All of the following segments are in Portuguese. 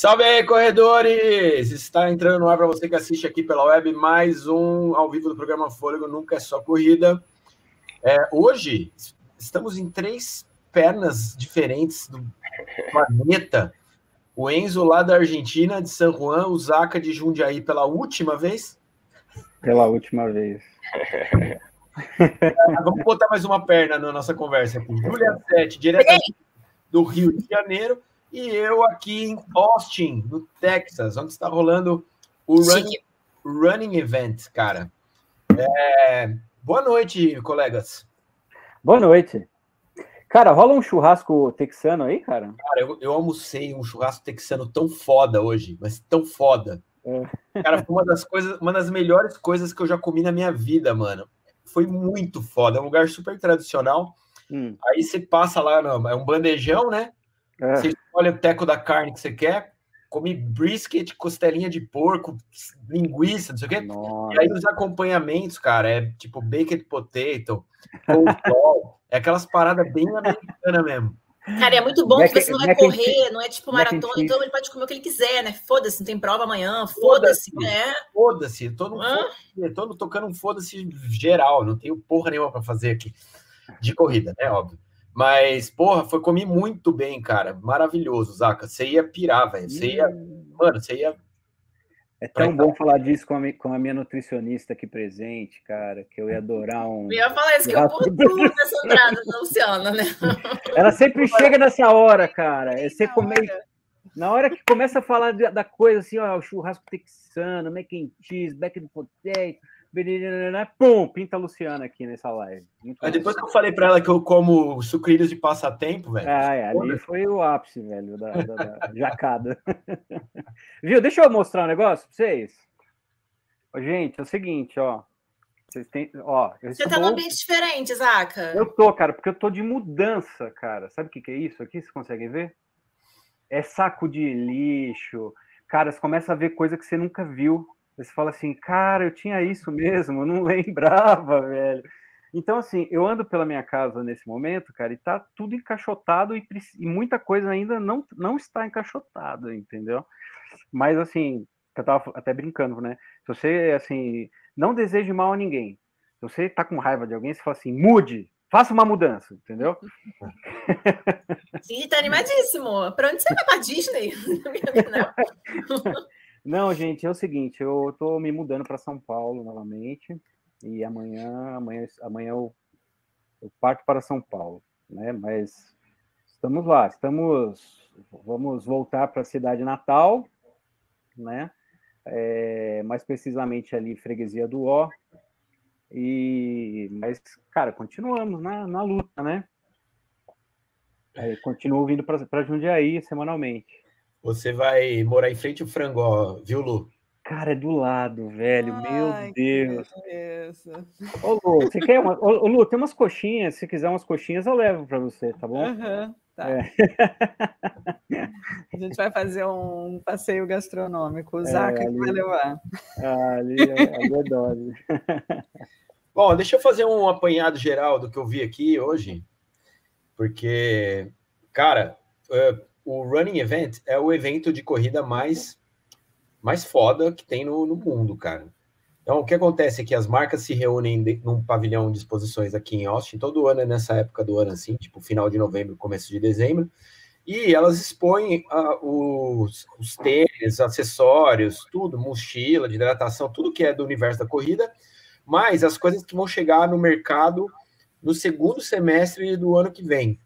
Salve aí, corredores! Está entrando no ar para você que assiste aqui pela web mais um ao vivo do programa Fôlego Nunca é Só Corrida. É, hoje estamos em três pernas diferentes do planeta. O Enzo lá da Argentina, de San Juan, o Zaca de Jundiaí pela última vez. Pela última vez. É, vamos botar mais uma perna na nossa conversa aqui. Julia Sete, diretamente do Rio de Janeiro e eu aqui em Austin, no Texas, onde está rolando o running, running Event, cara. É... Boa noite, colegas. Boa noite. Cara, rola um churrasco texano aí, cara? Cara, eu, eu almocei um churrasco texano tão foda hoje, mas tão foda. É. Cara, foi uma das coisas, uma das melhores coisas que eu já comi na minha vida, mano. Foi muito foda. É um lugar super tradicional. Hum. Aí você passa lá, no, é um bandejão, né? É. Você escolhe o teco da carne que você quer, come brisket, costelinha de porco, linguiça, não sei o quê. Nossa. E aí os acompanhamentos, cara, é tipo baked potato, é aquelas paradas bem americanas mesmo. Cara, é muito bom que você não vai correr, não é tipo maratona, então ele pode comer o que ele quiser, né? Foda-se, não tem prova amanhã, foda-se, foda né? Foda-se, tô, foda tô tocando um foda-se geral, não tenho porra nenhuma para fazer aqui de corrida, né? Óbvio. Mas, porra, foi comi muito bem, cara. Maravilhoso, Zaca. Você ia pirar, velho. Você ia. Mano, você ia. É tão bom falar disso com a, com a, minha nutricionista aqui presente, cara, que eu ia adorar um. Eu ia falar isso, que eu por tudo nessa entrada da Luciana, né? Ela sempre chega nessa hora, cara. É você comer. Na hora que começa a falar da coisa assim, ó, o churrasco texano, mac and cheese, back potato, Pum, pinta a Luciana aqui nessa live. Muito depois que eu falei para ela que eu como sucrilhos de passatempo, velho. Ah, é, ali foi o ápice, velho, da, da, da jacada. Viu? Deixa eu mostrar um negócio para vocês. Gente, é o seguinte, ó. Vocês têm, ó, Você tá num ambiente diferente, Zaca. Eu tô, cara, porque eu tô de mudança, cara. Sabe o que, que é isso aqui? Vocês conseguem ver? É saco de lixo. Cara, você começa a ver coisa que você nunca viu você fala assim, cara, eu tinha isso mesmo, eu não lembrava, velho. Então, assim, eu ando pela minha casa nesse momento, cara, e tá tudo encaixotado e, e muita coisa ainda não, não está encaixotada, entendeu? Mas, assim, eu tava até brincando, né? Se você, assim, não deseje mal a ninguém, se você tá com raiva de alguém, você fala assim, mude, faça uma mudança, entendeu? Sim, tá animadíssimo. Pra onde você vai pra Disney? não. Gente, é o seguinte, eu tô me mudando para São Paulo novamente e amanhã, amanhã, amanhã eu, eu parto para São Paulo, né? Mas estamos lá, estamos, vamos voltar para a cidade natal, né? É, mais precisamente ali freguesia do Ó. E mas cara, continuamos na, na luta, né? É, continuo vindo para Jundiaí semanalmente. Você vai morar em frente ao Frangó, viu, Lu? Cara, é do lado, velho. Ai, Meu Deus. Ô, Lu, você quer uma... Ô, Lu, tem umas coxinhas. Se quiser umas coxinhas, eu levo para você, tá bom? Uhum, tá. É. A gente vai fazer um passeio gastronômico. O é, Zaca ali... que vai levar. Ah, ali, ali é dose. Bom, deixa eu fazer um apanhado geral do que eu vi aqui hoje. Porque, cara, o Running Event é o evento de corrida mais, mais foda que tem no, no mundo, cara. Então, o que acontece é que as marcas se reúnem de, num pavilhão de exposições aqui em Austin, todo ano é nessa época do ano, assim, tipo final de novembro, começo de dezembro, e elas expõem uh, os, os tênis, acessórios, tudo, mochila de hidratação, tudo que é do universo da corrida, mas as coisas que vão chegar no mercado no segundo semestre do ano que vem.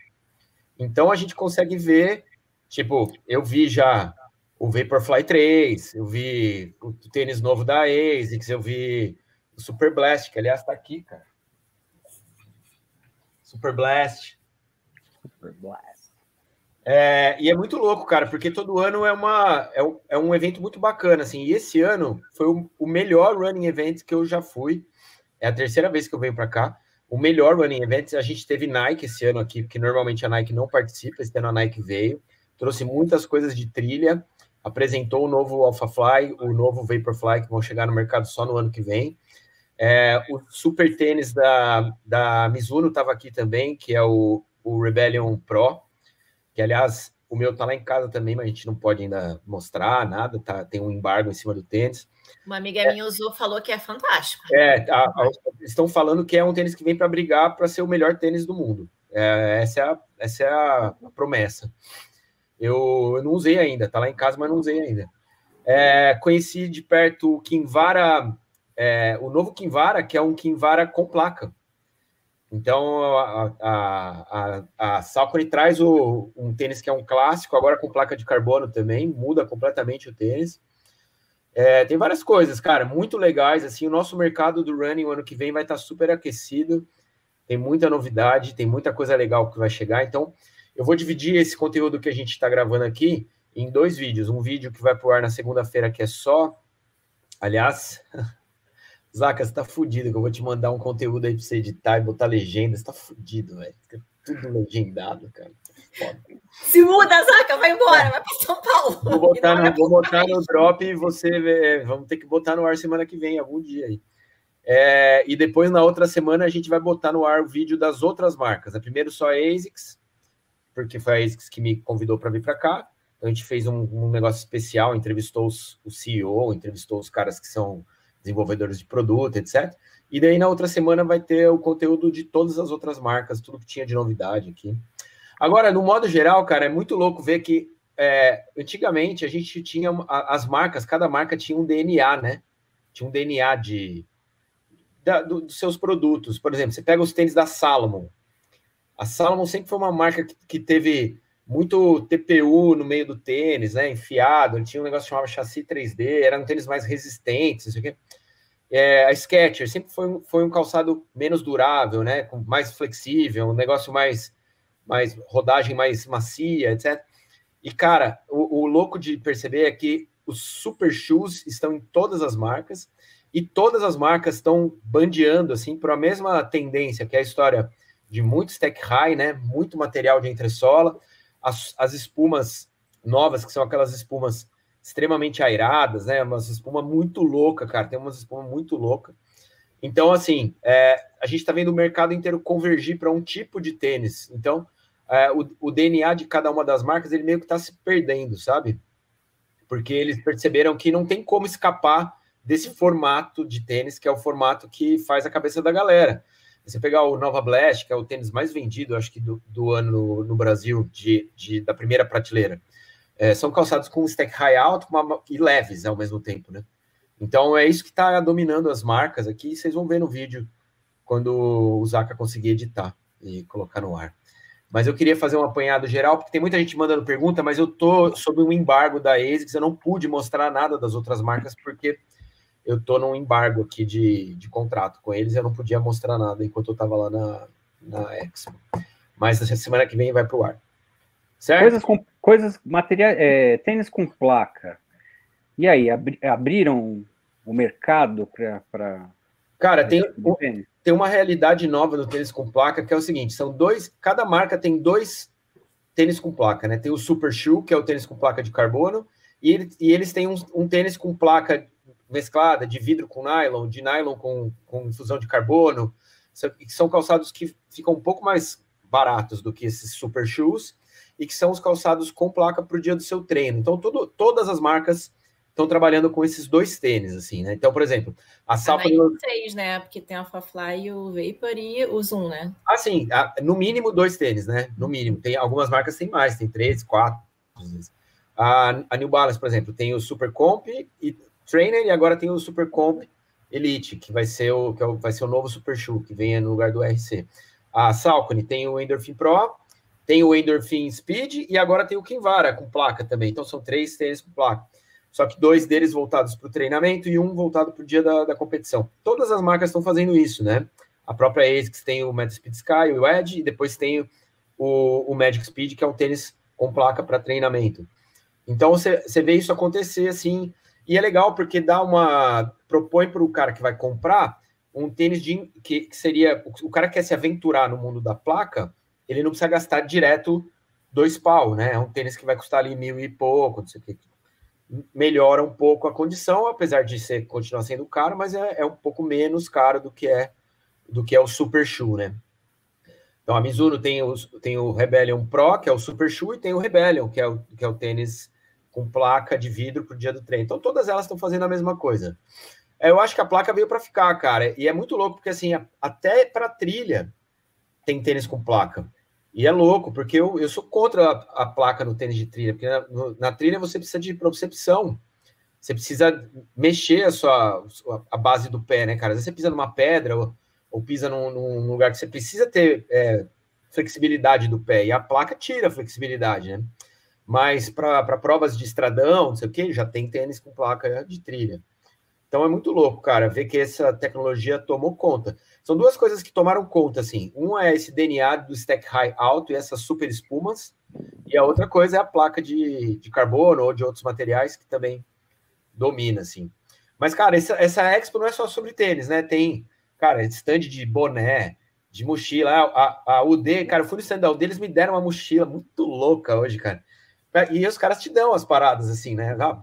Então, a gente consegue ver Tipo, eu vi já o Vaporfly 3, eu vi o tênis novo da ASICS, eu vi o Super Blast, que aliás tá aqui, cara. Super Blast. Super Blast. É, e é muito louco, cara, porque todo ano é, uma, é, um, é um evento muito bacana, assim. E esse ano foi o, o melhor running event que eu já fui. É a terceira vez que eu venho para cá. O melhor running event, a gente teve Nike esse ano aqui, porque normalmente a Nike não participa, esse ano a Nike veio trouxe muitas coisas de trilha, apresentou o novo AlphaFly, o novo Vaporfly, que vão chegar no mercado só no ano que vem. É, o super tênis da, da Mizuno estava aqui também, que é o, o Rebellion Pro, que aliás o meu tá lá em casa também, mas a gente não pode ainda mostrar nada, tá? Tem um embargo em cima do tênis. Uma amiga é, minha usou, falou que é fantástico. É, a, a, estão falando que é um tênis que vem para brigar para ser o melhor tênis do mundo. É, essa é a, essa é a, a promessa. Eu, eu, não usei ainda, tá lá em casa, mas não usei ainda. É, conheci de perto o Kinvara, é, o novo Kinvara, que é um Kinvara com placa. Então, a, a, a, a Salcone traz o, um tênis que é um clássico, agora com placa de carbono também, muda completamente o tênis. É, tem várias coisas, cara, muito legais. Assim, o nosso mercado do running o ano que vem vai estar super aquecido. Tem muita novidade, tem muita coisa legal que vai chegar. Então, eu vou dividir esse conteúdo que a gente está gravando aqui em dois vídeos. Um vídeo que vai pro ar na segunda-feira, que é só. Aliás, Zaca, você tá fudido, que eu vou te mandar um conteúdo aí pra você editar e botar legenda. Você tá fudido, velho. Tudo legendado, cara. Foda. Se muda, Zaca, vai embora, vai para São Paulo. Vou botar, no, vou botar no drop e você. É, vamos ter que botar no ar semana que vem, algum dia aí. É, e depois, na outra semana, a gente vai botar no ar o vídeo das outras marcas. A primeiro só a ASICS, porque foi a ASICS que me convidou para vir para cá. Então, a gente fez um, um negócio especial, entrevistou os, o CEO, entrevistou os caras que são desenvolvedores de produto, etc. E daí na outra semana vai ter o conteúdo de todas as outras marcas, tudo que tinha de novidade aqui. Agora, no modo geral, cara, é muito louco ver que é, antigamente a gente tinha as marcas, cada marca tinha um DNA, né? Tinha um DNA de da, do, dos seus produtos. Por exemplo, você pega os tênis da Salomon. A Salomon sempre foi uma marca que, que teve muito TPU no meio do tênis, né? Enfiado, ele tinha um negócio que chamava chassi 3D, eram tênis mais resistentes, isso aqui. É, a Skechers sempre foi, foi um calçado menos durável, né? Mais flexível, um negócio mais, mais rodagem mais macia, etc. E, cara, o, o louco de perceber é que os super shoes estão em todas as marcas e todas as marcas estão bandeando assim para a mesma tendência, que é a história de muito stack high, né? Muito material de entressola, as, as espumas novas, que são aquelas espumas extremamente airadas, né? Umas espuma muito louca, cara. Tem umas espumas muito louca. Então, assim, é, a gente está vendo o mercado inteiro convergir para um tipo de tênis. Então, é, o, o, DNA de cada uma das marcas, ele meio que está se perdendo, sabe? Porque eles perceberam que não tem como escapar desse formato de tênis, que é o formato que faz a cabeça da galera. Você pegar o Nova Blast, que é o tênis mais vendido, acho que do, do ano no, Brasil, de, de, da primeira prateleira, é, são calçados com stack high alto uma, e leves ao mesmo tempo, né? Então é isso que está dominando as marcas aqui. Vocês vão ver no vídeo quando o Zaka conseguir editar e colocar no ar. Mas eu queria fazer um apanhado geral, porque tem muita gente mandando pergunta, mas eu tô sob um embargo da ASICS, eu não pude mostrar nada das outras marcas, porque eu tô num embargo aqui de, de contrato com eles, eu não podia mostrar nada enquanto eu estava lá na, na Expo. Mas essa semana que vem vai pro ar. Certo? Coisas com coisas, material, é, tênis com placa. E aí, abri, abriram o mercado para. Cara, tem, tem uma realidade nova do tênis com placa que é o seguinte: são dois, cada marca tem dois tênis com placa, né? Tem o Super Shoe, que é o tênis com placa de carbono, e, ele, e eles têm um, um tênis com placa mesclada de vidro com nylon, de nylon com, com infusão de carbono, são calçados que ficam um pouco mais baratos do que esses super shoes e que são os calçados com placa para o dia do seu treino. Então, tudo, todas as marcas estão trabalhando com esses dois tênis, assim, né? Então, por exemplo, a Salpa... Ah, três, né? Porque tem a Fly, o Vapor e o Zoom, né? Ah, sim. No mínimo, dois tênis, né? No mínimo. Tem, algumas marcas têm mais, tem três, quatro. A, a New Balance, por exemplo, tem o Super Comp e Trainer e agora tem o Super Comp Elite, que vai ser o, que é o, vai ser o novo Super Shoe, que vem no lugar do RC. A Salcone tem o Endorphin Pro, tem o Endorphin Speed e agora tem o Kinvara com placa também. Então são três tênis com placa. Só que dois deles voltados para o treinamento e um voltado para o dia da, da, competição. Todas as marcas estão fazendo isso, né? A própria ASICS tem o Magic Speed Sky, o Edge, e depois tem o, o Magic Speed, que é um tênis com placa para treinamento. Então você vê isso acontecer assim e é legal porque dá uma. propõe para o cara que vai comprar um tênis de, que, que seria. O cara que quer se aventurar no mundo da placa, ele não precisa gastar direto dois pau, né? É um tênis que vai custar ali mil e pouco, não sei o que. Melhora um pouco a condição, apesar de ser continuar sendo caro, mas é, é um pouco menos caro do que é do que é o super shoe, né? Então a Mizuno tem, os, tem o Rebellion Pro, que é o Super Shoe, e tem o Rebellion, que é o, que é o tênis com placa de vidro para o dia do treino. Então todas elas estão fazendo a mesma coisa. É, eu acho que a placa veio para ficar, cara. E é muito louco, porque assim, até para trilha tem tênis com placa. E é louco, porque eu, eu sou contra a, a placa no tênis de trilha, porque na, no, na, trilha você precisa de propriocepção. Você precisa mexer a sua a base do pé, né, cara? Às vezes você pisa numa pedra ou, ou pisa num, num, lugar que você precisa ter é, flexibilidade do pé, e a placa tira a flexibilidade, né? Mas para provas de estradão, não sei o que, já tem tênis com placa de trilha. Então é muito louco, cara, ver que essa tecnologia tomou conta. São duas coisas que tomaram conta, assim. Uma é esse DNA do stack high alto e essas super espumas, e a outra coisa é a placa de, de carbono ou de outros materiais que também domina, assim. Mas, cara, essa, essa Expo não é só sobre tênis, né? Tem, cara, stand de boné, de mochila. A, a, UD, cara, eu fui no stand da UD, eles me deram uma mochila muito louca hoje, cara. E os caras te dão as paradas, assim, né? Ah,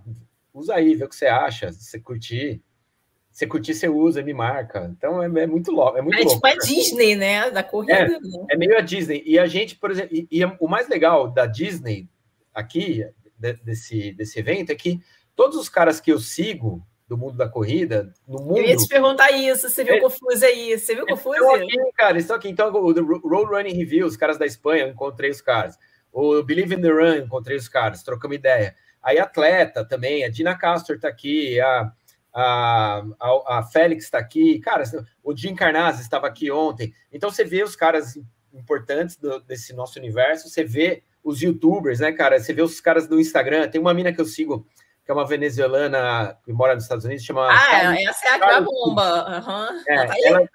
usa aí, vê o que você acha, se você curtir. Se curtir, você usa, me marca. Então é, é muito louco. É, muito é louco, tipo a Disney, né? Da corrida. É, né? é meio a Disney. E a gente, por exemplo, e, e, o mais legal da Disney aqui, de, desse, desse evento, é que todos os caras que eu sigo do mundo da corrida, no mundo. Eu ia te perguntar isso, você viu é, confuso aí? Você viu confuso? Estão aqui, cara, estão aqui. Então, o Road Running Review, os caras da Espanha, eu encontrei os caras. O Believe in the Run, encontrei os caras, trocamos ideia. Aí atleta também, a Dina Castor tá aqui, a, a, a, a Félix está aqui, cara, o Jim Carnazes estava aqui ontem. Então você vê os caras importantes do, desse nosso universo, você vê os youtubers, né, cara? Você vê os caras do Instagram. Tem uma mina que eu sigo, que é uma venezuelana que mora nos Estados Unidos, chama. Ah, essa é a bomba. Uhum. É, tá ela,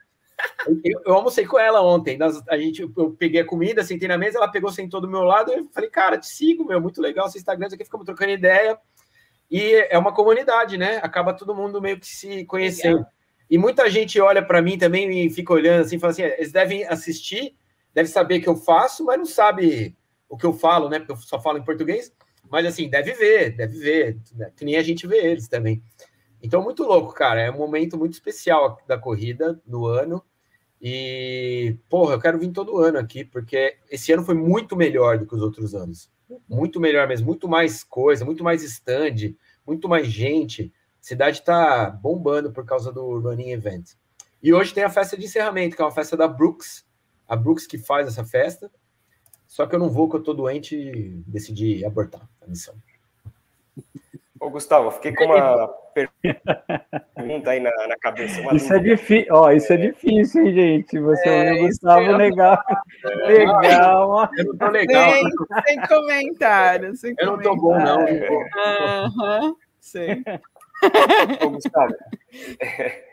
eu, eu, almocei com ela ontem. Nós, a gente, eu peguei a comida, sentei na mesa, ela pegou, sentou do meu lado. Eu falei, cara, te sigo, meu, muito legal seu Instagram. Aqui ficamos trocando ideia. E é uma comunidade, né? Acaba todo mundo meio que se conhecendo. Legal. E muita gente olha para mim também e fica olhando assim, fala assim: eles devem assistir, devem saber que eu faço, mas não sabe o que eu falo, né? Porque eu só falo em português. Mas assim, deve ver, deve ver, né? que nem a gente vê eles também. Então, muito louco, cara. É um momento muito especial da corrida no ano. E, porra, eu quero vir todo ano aqui, porque esse ano foi muito melhor do que os outros anos. Muito melhor mesmo, muito mais coisa, muito mais stand, muito mais gente. A cidade tá bombando por causa do Running Event. E hoje tem a festa de encerramento, que é uma festa da Brooks. A Brooks que faz essa festa. Só que eu não vou, que eu tô doente e decidi abortar a missão. Ô, Gustavo, fiquei com uma pergunta aí na, na cabeça. isso é difícil, ó, isso é difícil, hein, gente? Você é, o Gustavo é... legal. É. Legal. Eu não tô legal. Sem, sem comentário, sem Eu não tô bom, não. Uhum, sim. Ô, Gustavo.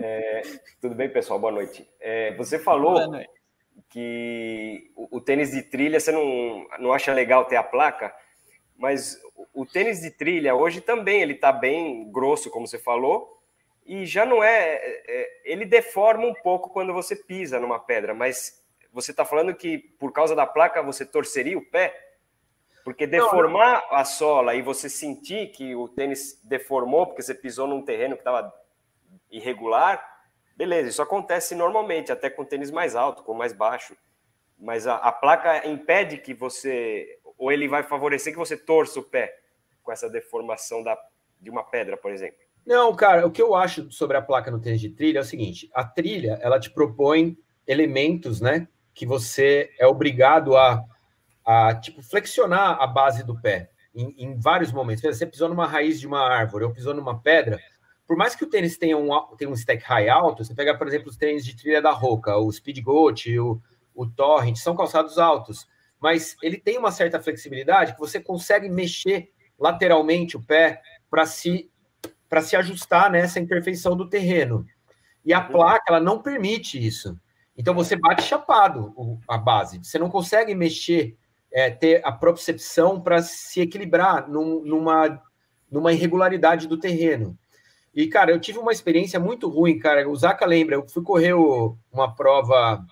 É, tudo bem, pessoal? Boa noite. É, você falou noite. que o, o, tênis de trilha você não, não acha legal ter a placa, mas o tênis de trilha hoje também ele está bem grosso, como você falou, e já não é, é, é, Ele deforma um pouco quando você pisa numa pedra, mas você está falando que por causa da placa você torceria o pé? Porque deformar não, não. a sola e você sentir que o tênis deformou porque você pisou num terreno que estava irregular, beleza, isso acontece normalmente, até com tênis mais alto, com mais baixo. Mas a, a placa impede que você ou ele vai favorecer que você torça o pé com essa deformação da, de uma pedra, por exemplo? Não, cara, o que eu acho sobre a placa no tênis de trilha é o seguinte: a trilha ela te propõe elementos, né, que você é obrigado a, a tipo flexionar a base do pé em, em vários momentos. Você pisou numa raiz de uma árvore ou pisou numa pedra, por mais que o tênis tenha um, tenha um stack high alto, você pega, por exemplo, os tênis de trilha da Roca, o Speed Goat, o, o Torrent, são calçados altos mas ele tem uma certa flexibilidade que você consegue mexer lateralmente o pé para se para se ajustar nessa imperfeição do terreno. E a placa ela não permite isso. Então você bate chapado a base. Você não consegue mexer, é, ter a propriocepção para se equilibrar num, numa, numa irregularidade do terreno. E, cara, eu tive uma experiência muito ruim, cara. O Zaca lembra, eu fui correr o, uma prova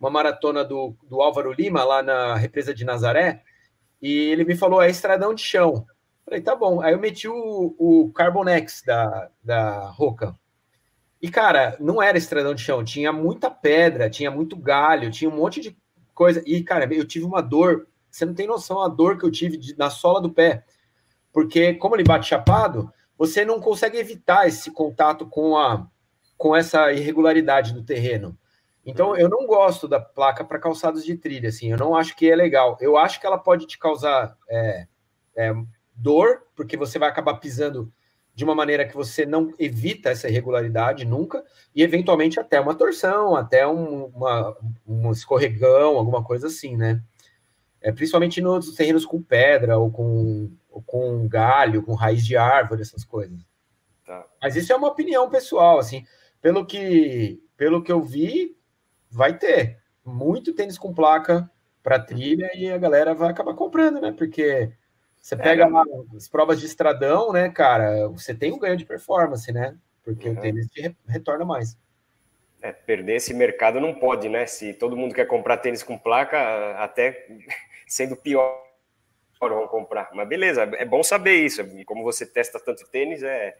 uma maratona do, do Álvaro Lima, lá na represa de Nazaré, e ele me falou, é estradão de chão. Falei, tá bom. Aí eu meti o, o Carbonex da, da Roca. E, cara, não era estradão de chão, tinha muita pedra, tinha muito galho, tinha um monte de coisa. E, cara, eu tive uma dor, você não tem noção a dor que eu tive de, na sola do pé. Porque, como ele bate chapado, você não consegue evitar esse contato com, a, com essa irregularidade do terreno. Então, eu não gosto da placa para calçados de trilha, assim, eu não acho que é legal. Eu acho que ela pode te causar é, é, dor, porque você vai acabar pisando de uma maneira que você não evita essa irregularidade nunca, e eventualmente até uma torção, até um, uma, um escorregão, alguma coisa assim, né? É, principalmente nos terrenos com pedra ou com, ou com galho, com raiz de árvore, essas coisas. Tá. Mas isso é uma opinião pessoal, assim. Pelo que, pelo que eu vi, vai ter muito tênis com placa para trilha e a galera vai acabar comprando, né? Porque você é, pega lá as provas de estradão, né, cara? Você tem um ganho de performance, né? Porque uhum. o tênis te retorna mais. É, perder esse mercado não pode, né? Se todo mundo quer comprar tênis com placa, até sendo pior vão comprar. Mas beleza, é bom saber isso. Como você testa tanto tênis, é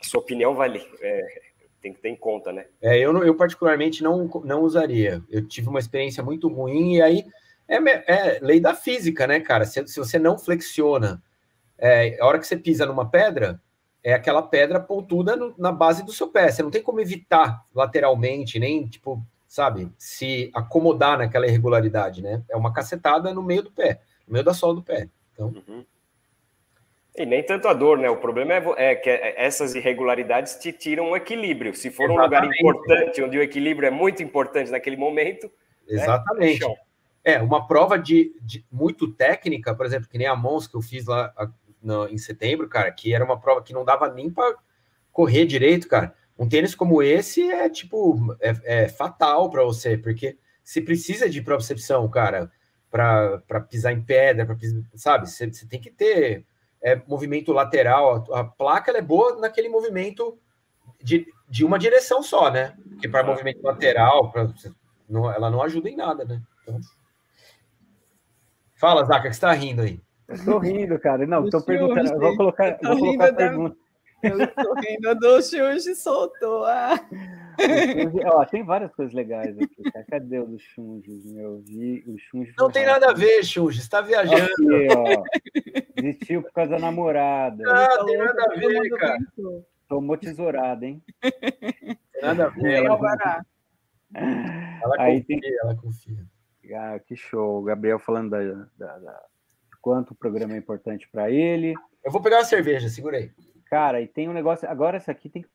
a sua opinião vale. É, tem que ter em conta, né? É, eu, eu particularmente não, não usaria. Eu tive uma experiência muito ruim e aí é, é lei da física, né, cara? Se, se você não flexiona, é, a hora que você pisa numa pedra, é aquela pedra pontuda no, na base do seu pé. Você não tem como evitar lateralmente, nem, tipo, sabe, se acomodar naquela irregularidade, né? É uma cacetada no meio do pé, no meio da sola do pé. Então. Uhum. E nem tanto a dor, né? O problema é, é que essas irregularidades te tiram o equilíbrio. Se for Exatamente. um lugar importante, onde o equilíbrio é muito importante naquele momento. Né? Exatamente. Né? É, uma prova de, de, muito técnica, por exemplo, que nem a Mons que eu fiz lá a, no, em setembro, cara, que era uma prova que não dava nem para correr direito, cara. Um tênis como esse é tipo é, é fatal para você, porque se precisa de propriocepção, cara, para pisar em pedra, para sabe? Você, você tem que ter é, movimento lateral. A, a placa é boa naquele movimento de, de uma direção só, né? Porque para movimento lateral, pra, não, ela não ajuda em nada, né? Então... Fala, Zaca, que você está rindo aí. Estou rindo, cara. Não, estou perguntando. Eu vou colocar, vou colocar a pergunta. Eu estou rindo do Xunge soltou. Ah. Ó, tem várias coisas legais aqui. Cara. Cadê o do Xunge? Meu, vi o Xunge. Não tem nada a ver, Xunge. Você está viajando. Aqui, ó. Desistiu por causa da namorada. Ah, não, tem nada a ver, cara. Tomou tesourada, hein? Tem nada a ver. Ela, ela Aí confia, tem... ela confia. Ah, que show. O Gabriel falando da, da, da... quanto o programa é importante para ele. Eu vou pegar uma cerveja, segura aí. Cara, e tem um negócio. Agora, essa aqui tem que.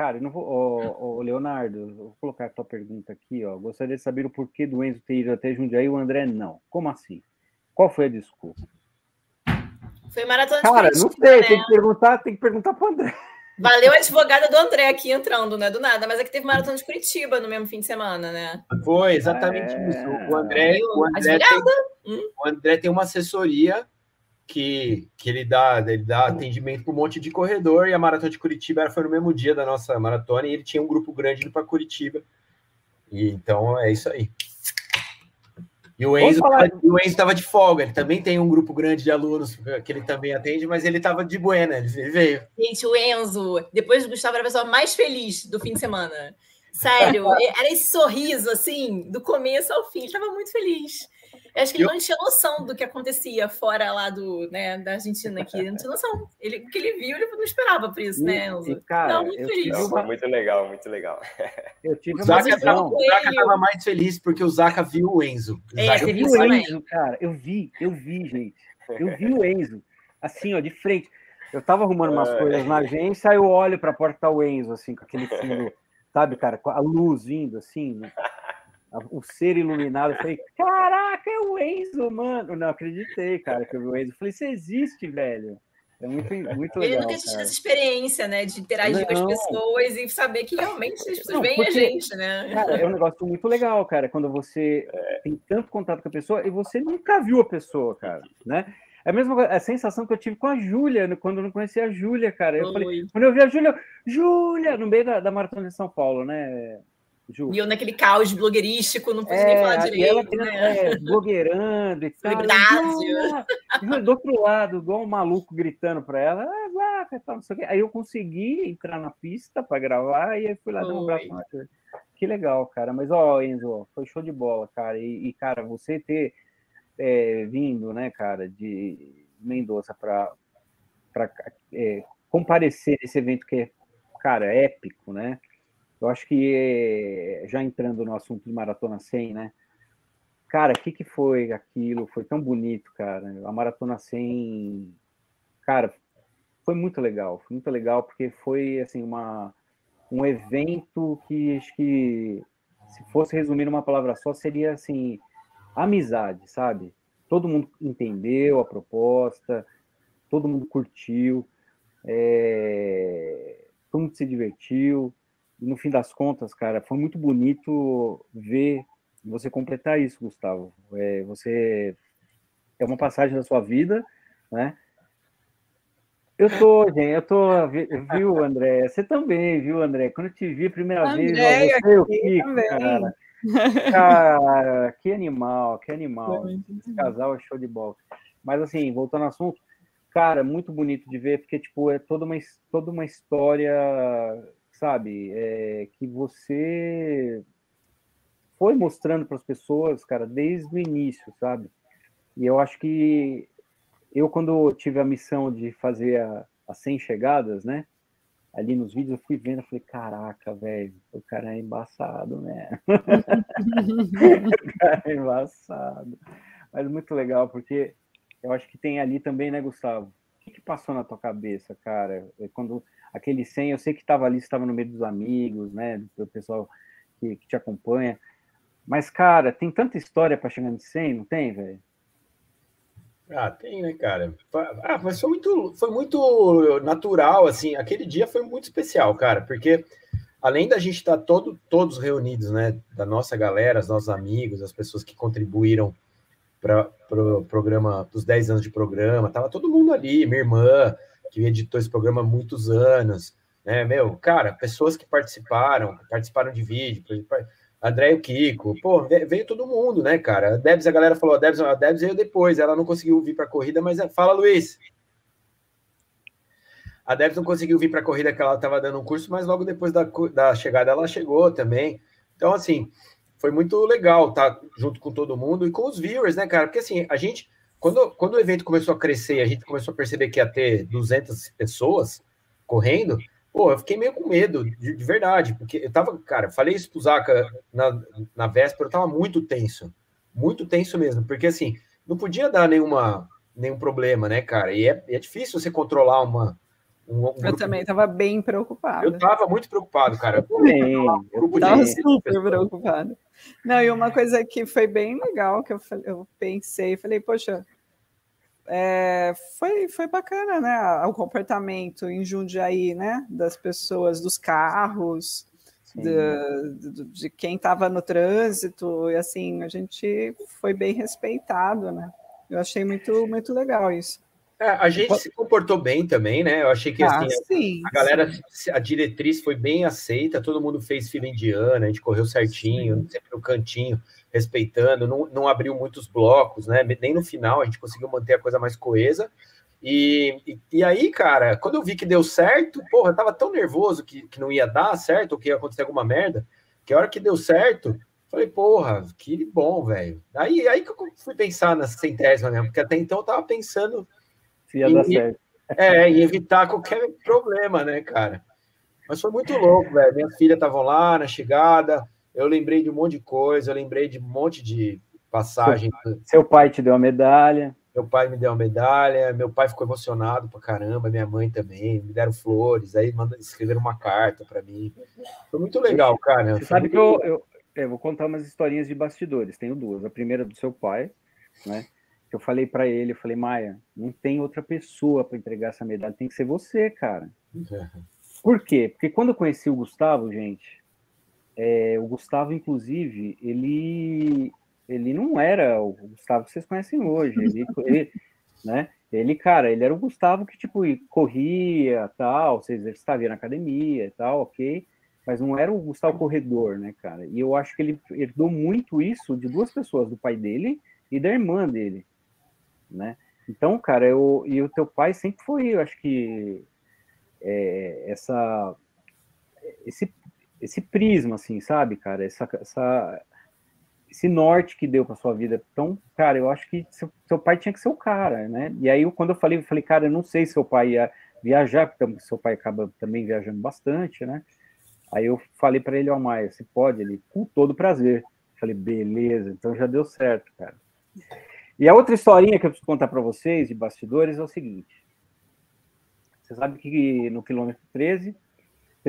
Cara, eu não vou. Ô, Leonardo, vou colocar a tua pergunta aqui, ó. Gostaria de saber o porquê do Enzo ter ido até Jundiaí e o André não. Como assim? Qual foi a desculpa? Foi maratona Cara, não sei, né? tem que perguntar, tem que perguntar pro André. Valeu a advogada do André aqui entrando, né? Do nada, mas é que teve maratona de Curitiba no mesmo fim de semana, né? Foi, exatamente é... isso. O André, o André, tem, hum? o André tem uma assessoria que, que ele dá, ele dá atendimento para um monte de corredor, e a maratona de Curitiba foi no mesmo dia da nossa maratona, e ele tinha um grupo grande indo para Curitiba. E então é isso aí. E o Enzo, o Enzo estava de folga, ele também tem um grupo grande de alunos que ele também atende, mas ele estava de buena, ele veio. Gente, o Enzo, depois do Gustavo, era a pessoa mais feliz do fim de semana. Sério, era esse sorriso, assim, do começo ao fim, ele estava muito feliz. Eu acho que ele eu... não tinha noção do que acontecia fora lá do, né, da Argentina aqui. Ele não tinha noção. Ele, o que ele viu, ele não esperava por isso, né, Enzo? Cara, não, muito feliz. Uma... Muito legal, muito legal. Eu tive o Zaca estava mais feliz porque o Zaca viu o Enzo. O é, você viu o Enzo, cara. Eu vi, eu vi, gente. Eu vi o Enzo, assim, ó, de frente. Eu tava arrumando umas é. coisas na agência, aí eu olho para a porta tá o Enzo, assim, com aquele fundo, sabe, cara, com a luz vindo, assim, né? O ser iluminado. Eu falei, caraca, é o Enzo, mano. Não acreditei, cara, que eu vi o Enzo. Eu falei, você existe, velho. É muito, muito legal. Ele nunca tinha essa experiência, né, de interagir não. com as pessoas e saber que realmente as pessoas veem a gente, né? Cara, é um negócio muito legal, cara, quando você tem tanto contato com a pessoa e você nunca viu a pessoa, cara, né? É a mesma a sensação que eu tive com a Júlia, né, quando eu não conhecia a Júlia, cara. Eu Oi. falei, quando eu vi a Júlia, Júlia, no meio da, da maratona de São Paulo, né? Ju. E eu naquele caos blogueirístico, não podia é, nem falar direito. Ela, né? é, blogueirando e tal. Celebridade. Do outro lado, igual um maluco gritando para ela, ah, vai, não sei o quê. Aí eu consegui entrar na pista para gravar e aí fui lá dar um abraço na Que legal, cara. Mas, ó, Enzo, foi show de bola, cara. E, e cara, você ter é, vindo, né, cara, de Mendoza para é, comparecer nesse evento que é, cara, épico, né? Eu acho que, eh, já entrando no assunto de Maratona 100, né? Cara, o que, que foi aquilo? Foi tão bonito, cara. A Maratona 100, cara, foi muito legal. Foi muito legal porque foi, assim, uma, um evento que acho que, se fosse resumir numa palavra só, seria, assim, amizade, sabe? Todo mundo entendeu a proposta, todo mundo curtiu, é... todo mundo se divertiu no fim das contas, cara, foi muito bonito ver você completar isso, Gustavo. É, você é uma passagem da sua vida, né? Eu tô, gente, eu tô, viu, André? Você também, viu, André? Quando eu te vi a primeira André, vez, ó, você o Kiko, cara. Cara, que animal, que animal. Esse casal é show de bola. Mas assim, voltando ao assunto, cara, muito bonito de ver, porque tipo, é toda uma, toda uma história sabe? É, que você foi mostrando para as pessoas, cara, desde o início, sabe? E eu acho que eu, quando tive a missão de fazer as 100 chegadas, né? Ali nos vídeos eu fui vendo, eu falei, caraca, velho, o cara é embaçado, né? o cara é embaçado. Mas muito legal, porque eu acho que tem ali também, né, Gustavo? O que, que passou na tua cabeça, cara? É quando aquele 100, eu sei que estava ali, estava no meio dos amigos, né, do pessoal que, que te acompanha, mas, cara, tem tanta história para chegar no 100, não tem, velho? Ah, tem, né, cara? Ah, mas foi muito, foi muito natural, assim, aquele dia foi muito especial, cara, porque além da gente estar tá todo, todos reunidos, né, da nossa galera, os nossos amigos, as pessoas que contribuíram para o pro programa, dos 10 anos de programa, tava todo mundo ali, minha irmã, que editou esse programa há muitos anos, né, meu, cara, pessoas que participaram, participaram de vídeo, André e o Kiko, pô, veio todo mundo, né, cara, a Debs, a galera falou, a Debs, a Debs veio depois, ela não conseguiu vir para a corrida, mas fala, Luiz, a Debs não conseguiu vir para a corrida que ela estava dando um curso, mas logo depois da, da chegada ela chegou também, então, assim, foi muito legal estar tá junto com todo mundo e com os viewers, né, cara, porque, assim, a gente quando, quando o evento começou a crescer e a gente começou a perceber que ia ter 200 pessoas correndo, pô, eu fiquei meio com medo, de, de verdade, porque eu tava, cara, falei isso pro Zaca na, na véspera, eu tava muito tenso, muito tenso mesmo, porque assim, não podia dar nenhuma, nenhum problema, né, cara, e é, é difícil você controlar uma, um, um eu também estava bem preocupado. Eu estava muito preocupado, cara. Eu também. Eu estava super preocupado. Não, e uma coisa que foi bem legal que eu, eu pensei, falei, poxa, é, foi, foi bacana, né? O comportamento em Jundiaí, né? Das pessoas, dos carros, de, de, de, quem estava no trânsito, e assim, a gente foi bem respeitado, né? Eu achei muito, muito legal isso. É, a gente se comportou bem também, né? Eu achei que ah, assim, sim, a, galera, sim. a diretriz foi bem aceita, todo mundo fez fila indiana, a gente correu certinho, sim. sempre no cantinho, respeitando, não, não abriu muitos blocos, né? Nem no final a gente conseguiu manter a coisa mais coesa. E, e, e, aí, cara, quando eu vi que deu certo, porra, eu tava tão nervoso que, que não ia dar certo, ou que ia acontecer alguma merda, que a hora que deu certo, falei, porra, que bom, velho. Aí, aí que eu fui pensar na centésima mesmo, porque até então eu tava pensando se ia e, dar certo. É, e evitar qualquer problema, né, cara? Mas foi muito louco, velho. Minhas filhas estavam lá na chegada, eu lembrei de um monte de coisa, eu lembrei de um monte de passagem. Seu pai te deu uma medalha. Meu pai me deu uma medalha, meu pai ficou emocionado pra caramba, minha mãe também, me deram flores, aí manda, escreveram uma carta para mim. Foi muito legal, cara. Você sabe que eu, eu, eu, vou contar umas historinhas de bastidores, tenho duas. A primeira do seu pai, né? Que eu falei para ele, eu falei, Maia, não tem outra pessoa para entregar essa medalha, tem que ser você, cara. Uhum. Por quê? Porque quando eu conheci o Gustavo, gente, é, o Gustavo, inclusive, ele, ele não era o Gustavo que vocês conhecem hoje. Ele, ele, né? Ele, cara, ele era o Gustavo que, tipo, corria, tal, vocês estavam na academia e tal, ok. mas não era o Gustavo corredor, né, cara? E eu acho que ele herdou muito isso de duas pessoas, do pai dele e da irmã dele, né? Então, cara, eu, e o teu pai sempre foi, eu acho que é, essa esse esse prisma, assim, sabe, cara? Essa, essa esse norte que deu para sua vida. Então, cara, eu acho que seu, seu, pai tinha que ser o cara, né? E aí, quando eu falei, eu falei, cara, eu não sei se seu pai ia viajar, porque seu pai acaba também viajando bastante, né? Aí eu falei para ele, ó, oh, Maia, você pode? Ele, com todo prazer. Eu falei, beleza, então já deu certo, cara. E a outra historinha que eu preciso contar para vocês, de bastidores, é o seguinte. Você sabe que no quilômetro 13,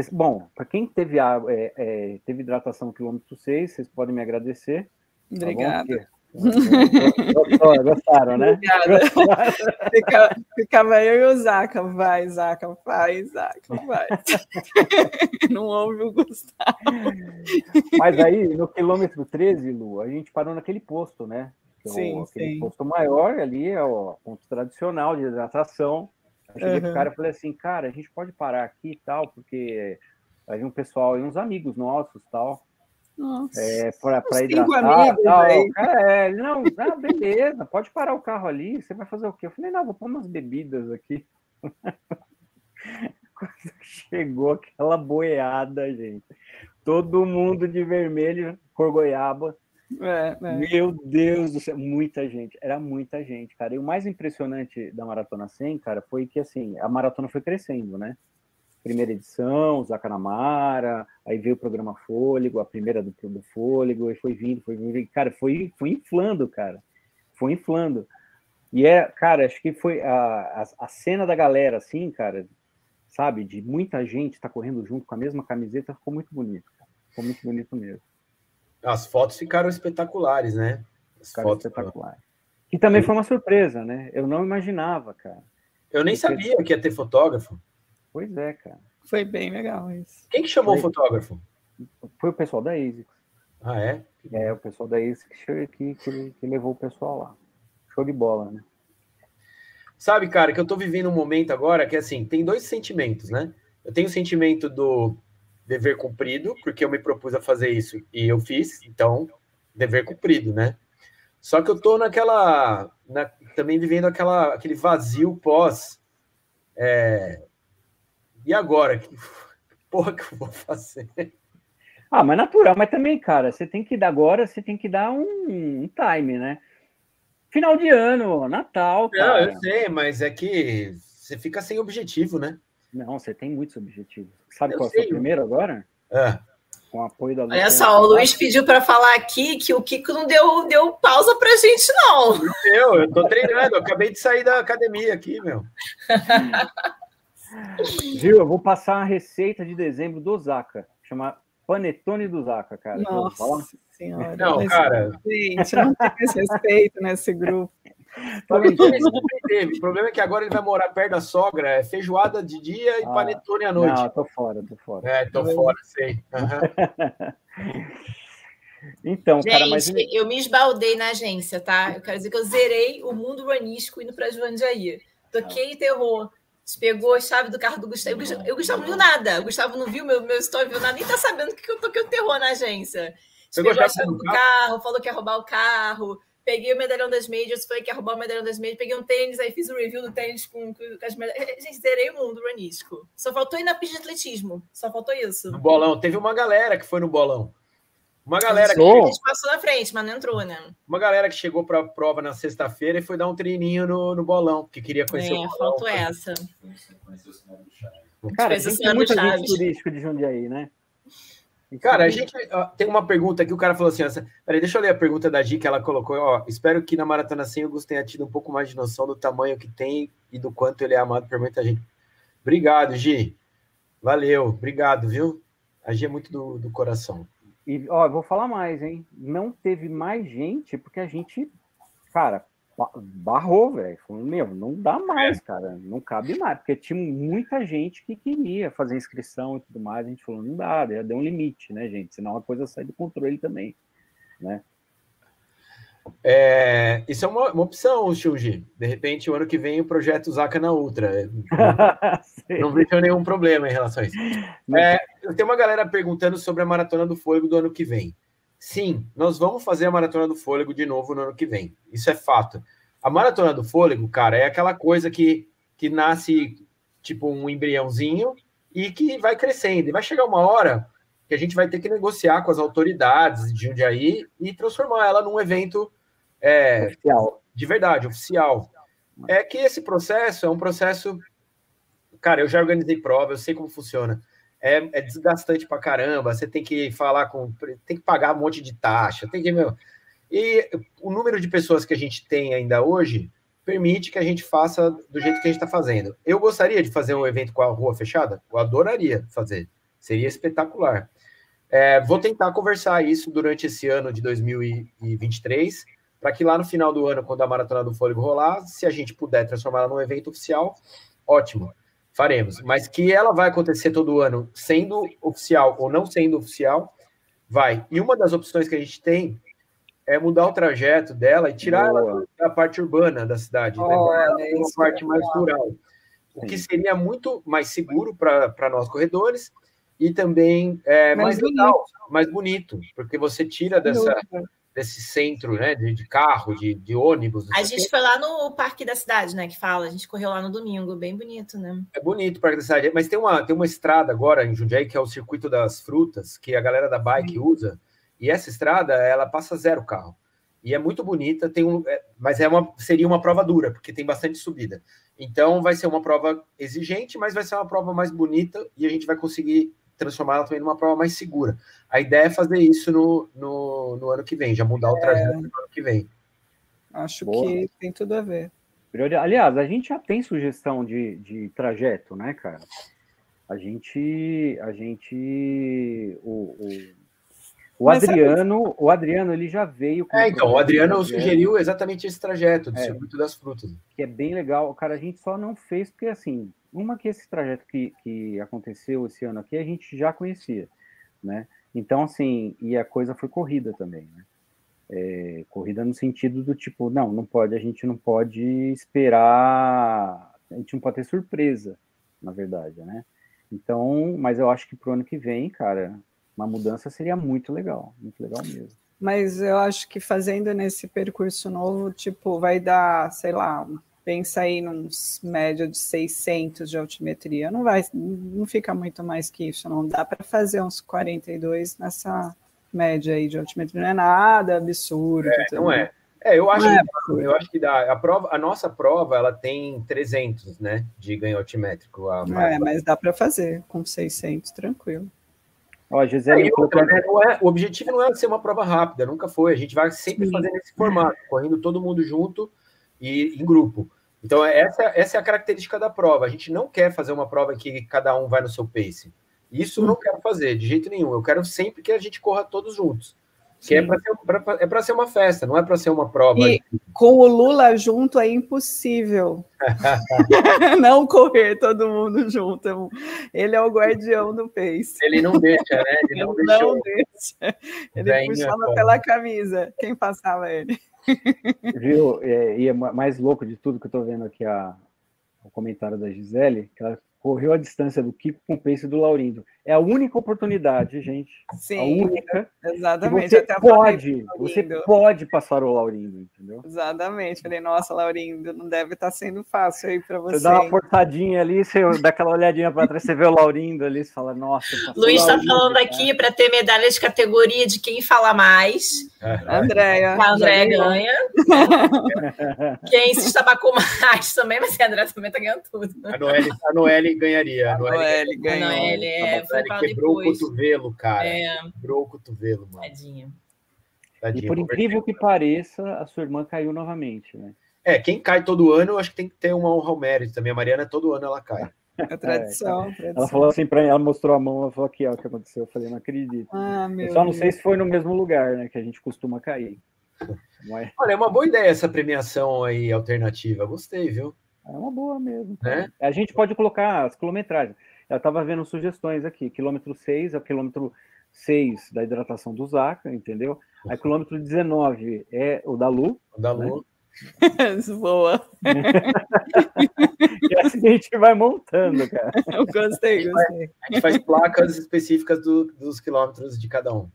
bom, para quem teve, é, é, teve hidratação no quilômetro 6, vocês podem me agradecer. Tá Obrigada. Tá Gostaram, né? Obrigada. Fica, ficava eu e o Zaca. Vai, Zaca, vai, Zaca, vai. Não ouve o Gustavo. Mas aí, no quilômetro 13, Lu, a gente parou naquele posto, né? É sim, aquele sim. posto maior ali, é o ponto tradicional de hidratação. Eu cheguei uhum. pro cara e falei assim, cara, a gente pode parar aqui e tal, porque aí um pessoal e uns amigos nossos tal. Nossa. É, para hidratar. Amigos, tal. É, não, não, beleza, pode parar o carro ali, você vai fazer o quê? Eu falei, não, vou pôr umas bebidas aqui. Quando chegou aquela boiada, gente. Todo mundo de vermelho, cor goiaba. É, é. Meu Deus do céu, muita gente, era muita gente, cara. E o mais impressionante da Maratona 100, cara, foi que assim, a maratona foi crescendo, né? Primeira edição, Zacanamara, aí veio o programa Fôlego, a primeira do, do Fôlego, e foi vindo, foi vindo, cara, foi, foi inflando, cara. Foi inflando. E é, cara, acho que foi a, a, a cena da galera, assim, cara, sabe, de muita gente tá correndo junto com a mesma camiseta, ficou muito bonito, cara. Ficou muito bonito mesmo. As fotos ficaram espetaculares, né? As ficaram fotos espetaculares. Que também foi uma surpresa, né? Eu não imaginava, cara. Eu nem Porque... sabia que ia ter fotógrafo. Pois é, cara. Foi bem legal isso. Quem que chamou foi... o fotógrafo? Foi o pessoal da ASICS. Ah, é? É, o pessoal da ASICS que, que, que levou o pessoal lá. Show de bola, né? Sabe, cara, que eu tô vivendo um momento agora que, assim, tem dois sentimentos, né? Eu tenho o sentimento do dever cumprido, porque eu me propus a fazer isso e eu fiz, então, dever cumprido, né? Só que eu tô naquela. Na, também vivendo aquela, aquele vazio pós. É, e agora? Que porra que eu vou fazer? Ah, mas natural, mas também, cara, você tem que dar agora, você tem que dar um, um time, né? Final de ano, Natal. Cara. Não, eu sei, mas é que você fica sem objetivo, né? Não, você tem muitos objetivos. Sabe eu qual sei. é o primeiro agora? É. Com o apoio da Olha só, o Luiz pediu para falar aqui que o Kiko não deu, deu pausa pra gente, não. Eu, eu tô treinando, eu acabei de sair da academia aqui, meu. Viu? Eu vou passar a receita de dezembro do Zaca. Chama Panetone do Zaca, cara. Nossa senhora. Não, cara. Gente, não tem esse respeito nesse grupo. Teve. O problema é que agora ele vai morar perto da sogra. É feijoada de dia e ah, panetone à noite. Não, tô fora, tô fora. É, tô fora, sei. Uhum. então, Gente, cara, mas... eu me esbaldei na agência, tá? Eu quero dizer que eu zerei o mundo ruanístico indo pra Joandiaí. Toquei terror. Pegou a chave do carro do Gustavo. O Gustavo não viu nada. O Gustavo não viu meu, meu story, viu nada, nem tá sabendo que eu toquei o terror na agência. Pegou a chave do carro, carro, falou que ia roubar o carro Peguei o medalhão das majors, foi que roubar o medalhão das majors, peguei um tênis, aí fiz o um review do tênis com, com as medalhas. Gente, zerei o mundo runístico. Só faltou ir na pista de atletismo. Só faltou isso. No bolão. Teve uma galera que foi no bolão. Uma galera que. A gente passou na frente, mas não entrou, né? Uma galera que chegou para a prova na sexta-feira e foi dar um treininho no, no bolão, porque queria conhecer é, o bolão. faltou essa. Cara, tem muita gente turística de Jundiaí, né? Cara, a gente ó, tem uma pergunta aqui, o cara falou assim: ó, peraí, deixa eu ler a pergunta da Gi que ela colocou. Ó, espero que na Maratona 100 o Gus tenha tido um pouco mais de noção do tamanho que tem e do quanto ele é amado por muita gente. Obrigado, Gi. Valeu, obrigado, viu? A Gi é muito do, do coração. E, ó, vou falar mais, hein? Não teve mais gente, porque a gente, cara, barrou, velho. Falou, meu, não dá mais, é. cara. Não cabe mais, porque tinha muita gente que queria fazer inscrição e tudo mais. A gente falou, não dá, já deu um limite, né, gente? Senão a coisa sai do controle também, né? É, isso é uma, uma opção, Shunji. De repente, o ano que vem, o projeto Zaka na Ultra. não vejo nenhum problema em relação a isso. É, tem uma galera perguntando sobre a Maratona do Fôlego do ano que vem. Sim, nós vamos fazer a Maratona do Fôlego de novo no ano que vem. Isso é fato. A Maratona do Fôlego, cara, é aquela coisa que, que nasce tipo um embriãozinho e que vai crescendo. E vai chegar uma hora que a gente vai ter que negociar com as autoridades de Jundiaí e transformar ela num evento é, oficial. de verdade, oficial. É que esse processo é um processo. Cara, eu já organizei prova, eu sei como funciona. É, é desgastante pra caramba. Você tem que falar com. Tem que pagar um monte de taxa, tem que. Meu, e o número de pessoas que a gente tem ainda hoje permite que a gente faça do jeito que a gente está fazendo. Eu gostaria de fazer um evento com a rua fechada? Eu adoraria fazer. Seria espetacular. É, vou tentar conversar isso durante esse ano de 2023, para que lá no final do ano, quando a Maratona do Fôlego rolar, se a gente puder transformá-la num evento oficial, ótimo, faremos. Mas que ela vai acontecer todo ano, sendo oficial ou não sendo oficial, vai. E uma das opções que a gente tem é mudar o trajeto dela e tirar Boa. ela da parte urbana da cidade, oh, né? uma parte mais rural. O que seria muito mais seguro para nós corredores e também é, mais, mais legal, mais bonito, porque você tira dessa, desse centro né, de, de carro, de, de ônibus. A gente foi lá no Parque da Cidade, né? Que fala, a gente correu lá no domingo, bem bonito, né? É bonito o Parque da Cidade, mas tem uma, tem uma estrada agora em Jundiaí, que é o Circuito das Frutas, que a galera da bike hum. usa e essa estrada, ela passa zero carro. E é muito bonita, tem um, é, mas é uma, seria uma prova dura, porque tem bastante subida. Então vai ser uma prova exigente, mas vai ser uma prova mais bonita e a gente vai conseguir transformá-la também numa prova mais segura. A ideia é fazer isso no, no, no ano que vem, já mudar o é. trajeto é... no ano que vem. Acho Boa. que tem tudo a ver. Aliás, a gente já tem sugestão de, de trajeto, né, cara? A gente, a gente, o, o o Mas Adriano, é... o Adriano, ele já veio. é, então, o Adriano sugeriu exatamente esse trajeto do é, circuito das frutas. Que é bem legal. Cara, a gente só não fez porque, assim, uma que esse trajeto que, que aconteceu esse ano aqui, a gente já conhecia, né? Então, assim, e a coisa foi corrida também, né? É, corrida no sentido do tipo, não, não pode, a gente não pode esperar, a gente não pode ter surpresa, na verdade, né? Então, mas eu acho que pro ano que vem, cara, uma mudança seria muito legal, muito legal mesmo. Mas eu acho que fazendo nesse percurso novo, tipo, vai dar, sei lá, pensa aí nos média de 600 de altimetria, não vai, não fica muito mais que isso, não dá para fazer uns 42 nessa média aí de altimetria, não é nada absurdo. É, não é. É, eu acho, é, que, eu acho que dá. A, prova, a nossa prova ela tem 300, né, de ganho altimétrico. A é, mas dá para fazer com 600, tranquilo. Ó, Gisele, é, outra, né, é, o objetivo não é ser uma prova rápida, nunca foi. A gente vai sempre Sim. fazer nesse formato, correndo todo mundo junto e em grupo. Então, essa, essa é a característica da prova. A gente não quer fazer uma prova em que cada um vai no seu pace. Isso eu não quero fazer, de jeito nenhum. Eu quero sempre que a gente corra todos juntos. Que é para ser, é ser uma festa, não é para ser uma prova. E com o Lula junto é impossível não correr todo mundo junto. Ele é o guardião do pace. Ele não deixa, né? Ele não, ele não deixa. Ele puxava pela camisa quem passava ele. Viu? É, e é mais louco de tudo que eu estou vendo aqui a, o comentário da Gisele, que ela correu a distância do Kiko com o pace do Laurindo. É a única oportunidade, gente. Sim, a única. Exatamente. Você pode, você pode passar o Laurindo, entendeu? Exatamente. Falei, nossa, Laurindo, não deve estar tá sendo fácil aí para você. Você dá uma forçadinha ali, você dá aquela olhadinha para trás, você vê o Laurindo ali, você fala, nossa. Luiz está falando aqui para ter medalha de categoria de quem fala mais. Andréia. A Andréia ganha. quem se estabacou mais também, mas a Andréia também está ganhando tudo. A Noelle, a Noelle ganharia. A Noelle ganhou. A Noelle é, foi quebrou depois. o cotovelo, cara. É. Quebrou o cotovelo, mano. Tadinha. Tadinha. E por incrível que pareça, a sua irmã caiu novamente, né? É, quem cai todo ano, eu acho que tem que ter uma honra ao mérito também. A Mariana, todo ano ela cai. É tradição, é, tradição. Ela falou assim para mim, ela mostrou a mão, ela falou aqui, ó, o que aconteceu. Eu falei, não acredito. Ah, eu só não sei se foi no mesmo lugar, né, que a gente costuma cair. Mas... Olha, é uma boa ideia essa premiação aí alternativa. Gostei, viu? É uma boa mesmo. É? A gente pode colocar as quilometragens. Eu estava vendo sugestões aqui. Quilômetro 6 é o quilômetro 6 da hidratação do Zaca, entendeu? Aí quilômetro 19 é o da Lu. O da Lu. Né? Boa. e, assim, a gente vai montando, cara. Eu gostei, gostei. A gente faz placas específicas do, dos quilômetros de cada um.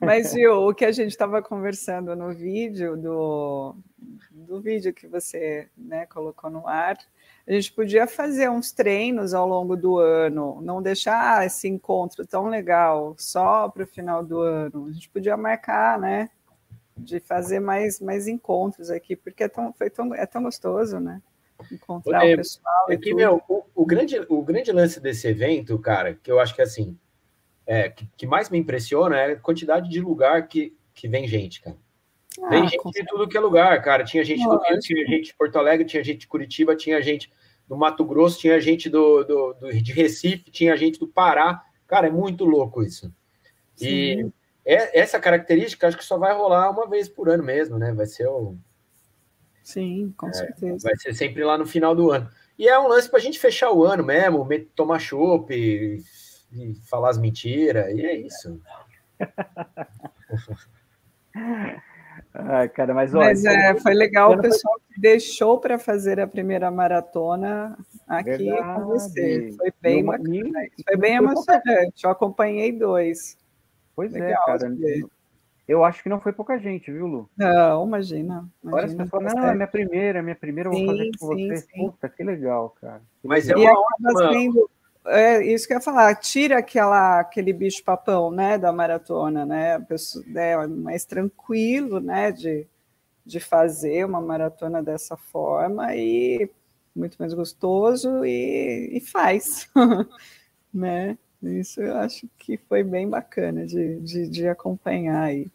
Mas, viu, o que a gente estava conversando no vídeo, do, do vídeo que você né, colocou no ar, a gente podia fazer uns treinos ao longo do ano, não deixar esse encontro tão legal só para o final do ano. A gente podia marcar, né? De fazer mais, mais encontros aqui, porque é tão, foi tão, é tão gostoso, né? Encontrar é, o pessoal. É que, meu, o, o, grande, o grande lance desse evento, cara, que eu acho que assim, é, que, que mais me impressiona é a quantidade de lugar que, que vem gente, cara. Ah, Tem gente de tudo que é lugar, cara. Tinha gente do Rio, tinha gente de Porto Alegre, tinha gente de Curitiba, tinha gente do Mato Grosso, tinha gente do, do, do de Recife, tinha gente do Pará. Cara, é muito louco isso. Sim. E é, essa característica acho que só vai rolar uma vez por ano mesmo, né? Vai ser o. Sim, com é, certeza. Vai ser sempre lá no final do ano. E é um lance para a gente fechar o ano mesmo, tomar chopp e, falar as mentiras, e é isso. Ai, cara, mas, mas é, foi legal o pessoal que deixou para fazer a primeira maratona aqui Verdade. com você. Foi bem bacana. Foi bem emocionante. Eu acompanhei dois. Pois é, legal, é, cara. Eu acho que não foi pouca gente, viu, Lu? Não, imagina. Agora as pessoas, não, é minha primeira, é minha primeira, eu vou sim, fazer com sim, você. Sim. Puta, que legal, cara. Mas é uma ótima... Sendo é isso que eu ia falar, tira aquela, aquele bicho papão, né, da maratona, né, a pessoa, é mais tranquilo, né, de, de fazer uma maratona dessa forma e muito mais gostoso e, e faz, né, isso eu acho que foi bem bacana de, de, de acompanhar aí.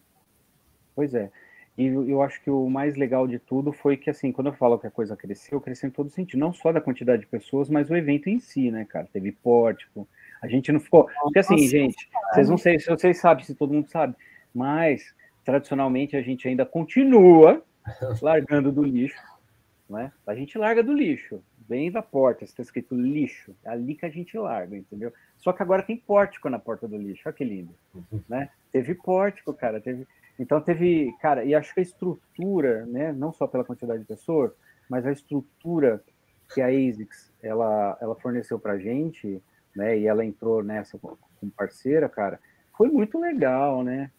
Pois é, e eu acho que o mais legal de tudo foi que, assim, quando eu falo que a coisa cresceu, cresceu em todo sentido, não só da quantidade de pessoas, mas o evento em si, né, cara? Teve pórtico, a gente não ficou. Porque, assim, Nossa, gente, cara. vocês não sei se vocês sabem, se todo mundo sabe, mas tradicionalmente a gente ainda continua largando do lixo, né? A gente larga do lixo, bem da porta, está escrito lixo, é ali que a gente larga, entendeu? Só que agora tem pórtico na porta do lixo, olha que lindo, né? Teve pórtico, cara, teve. Então teve, cara, e acho que a estrutura, né, não só pela quantidade de pessoas, mas a estrutura que a ASICS ela, ela forneceu para a gente, né, e ela entrou nessa como parceira, cara, foi muito legal, né?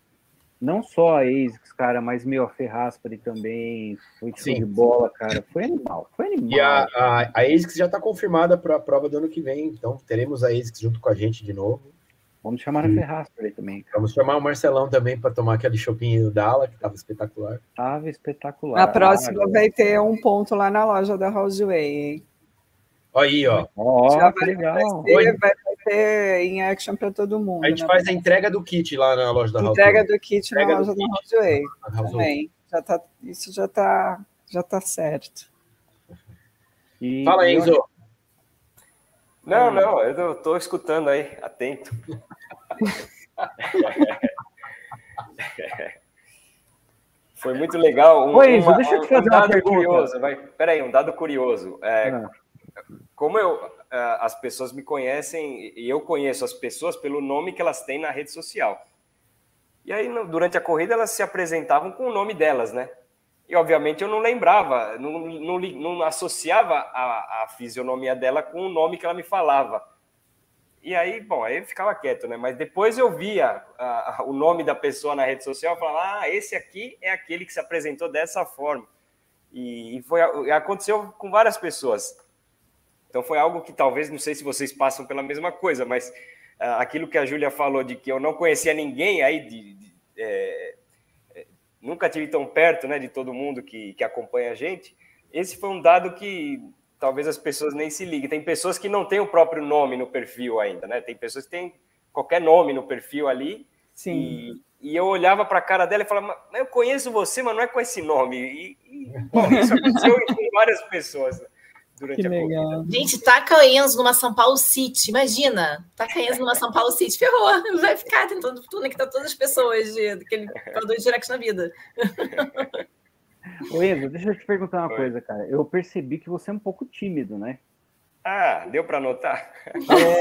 Não só a ASICS, cara, mas meio a Ferraspari também, foi show de bola, cara, foi animal, foi animal. E a, a, a ASICS já está confirmada para a prova do ano que vem, então teremos a ASICS junto com a gente de novo. Vamos chamar a Ferrasco aí também. Vamos chamar o Marcelão também para tomar aquele chopinho Dala, que estava espetacular. Tava espetacular. A próxima ah, vai ter um ponto lá na loja da Houseway, hein? Aí, ó. Oh, Já vai, legal. Vai ter, vai ter em action para todo mundo. A gente né? faz a entrega do kit lá na loja da Houseway. Entrega do kit entrega na loja da Houseway. Também. Já tá, isso já está já tá certo. E, Fala, Enzo. Não, não, eu estou escutando aí, atento. Foi muito legal. Um, Oi, uma, deixa eu te fazer um dado curioso. Vai, peraí, um dado curioso. É, ah. Como eu, é, as pessoas me conhecem e eu conheço as pessoas pelo nome que elas têm na rede social. E aí, durante a corrida, elas se apresentavam com o nome delas, né? E, obviamente, eu não lembrava, não, não, não associava a, a, fisionomia dela com o nome que ela me falava. E aí, bom, aí eu ficava quieto, né? Mas depois eu via a, a, o nome da pessoa na rede social e falava, ah, esse aqui é aquele que se apresentou dessa forma. E, e foi, aconteceu com várias pessoas. Então foi algo que talvez, não sei se vocês passam pela mesma coisa, mas uh, aquilo que a Júlia falou de que eu não conhecia ninguém aí de, de é, nunca tive tão perto né, de todo mundo que, que acompanha a gente. Esse foi um dado que talvez as pessoas nem se liguem. Tem pessoas que não têm o próprio nome no perfil ainda, né? Tem pessoas que têm qualquer nome no perfil ali. Sim. E, e eu olhava para a cara dela e falava, eu conheço você, mas não é com esse nome. E, e bom, isso aconteceu com várias pessoas. Durante que a legal. corrida. Gente, taca o Enzo numa São Paulo City, imagina. Taca Enzo numa São Paulo City, ferrou. Vai ficar tentando conectar todas as pessoas de, daquele dois direct na vida. Ô Enzo, deixa eu te perguntar uma Oi. coisa, cara. Eu percebi que você é um pouco tímido, né? Ah, deu para notar?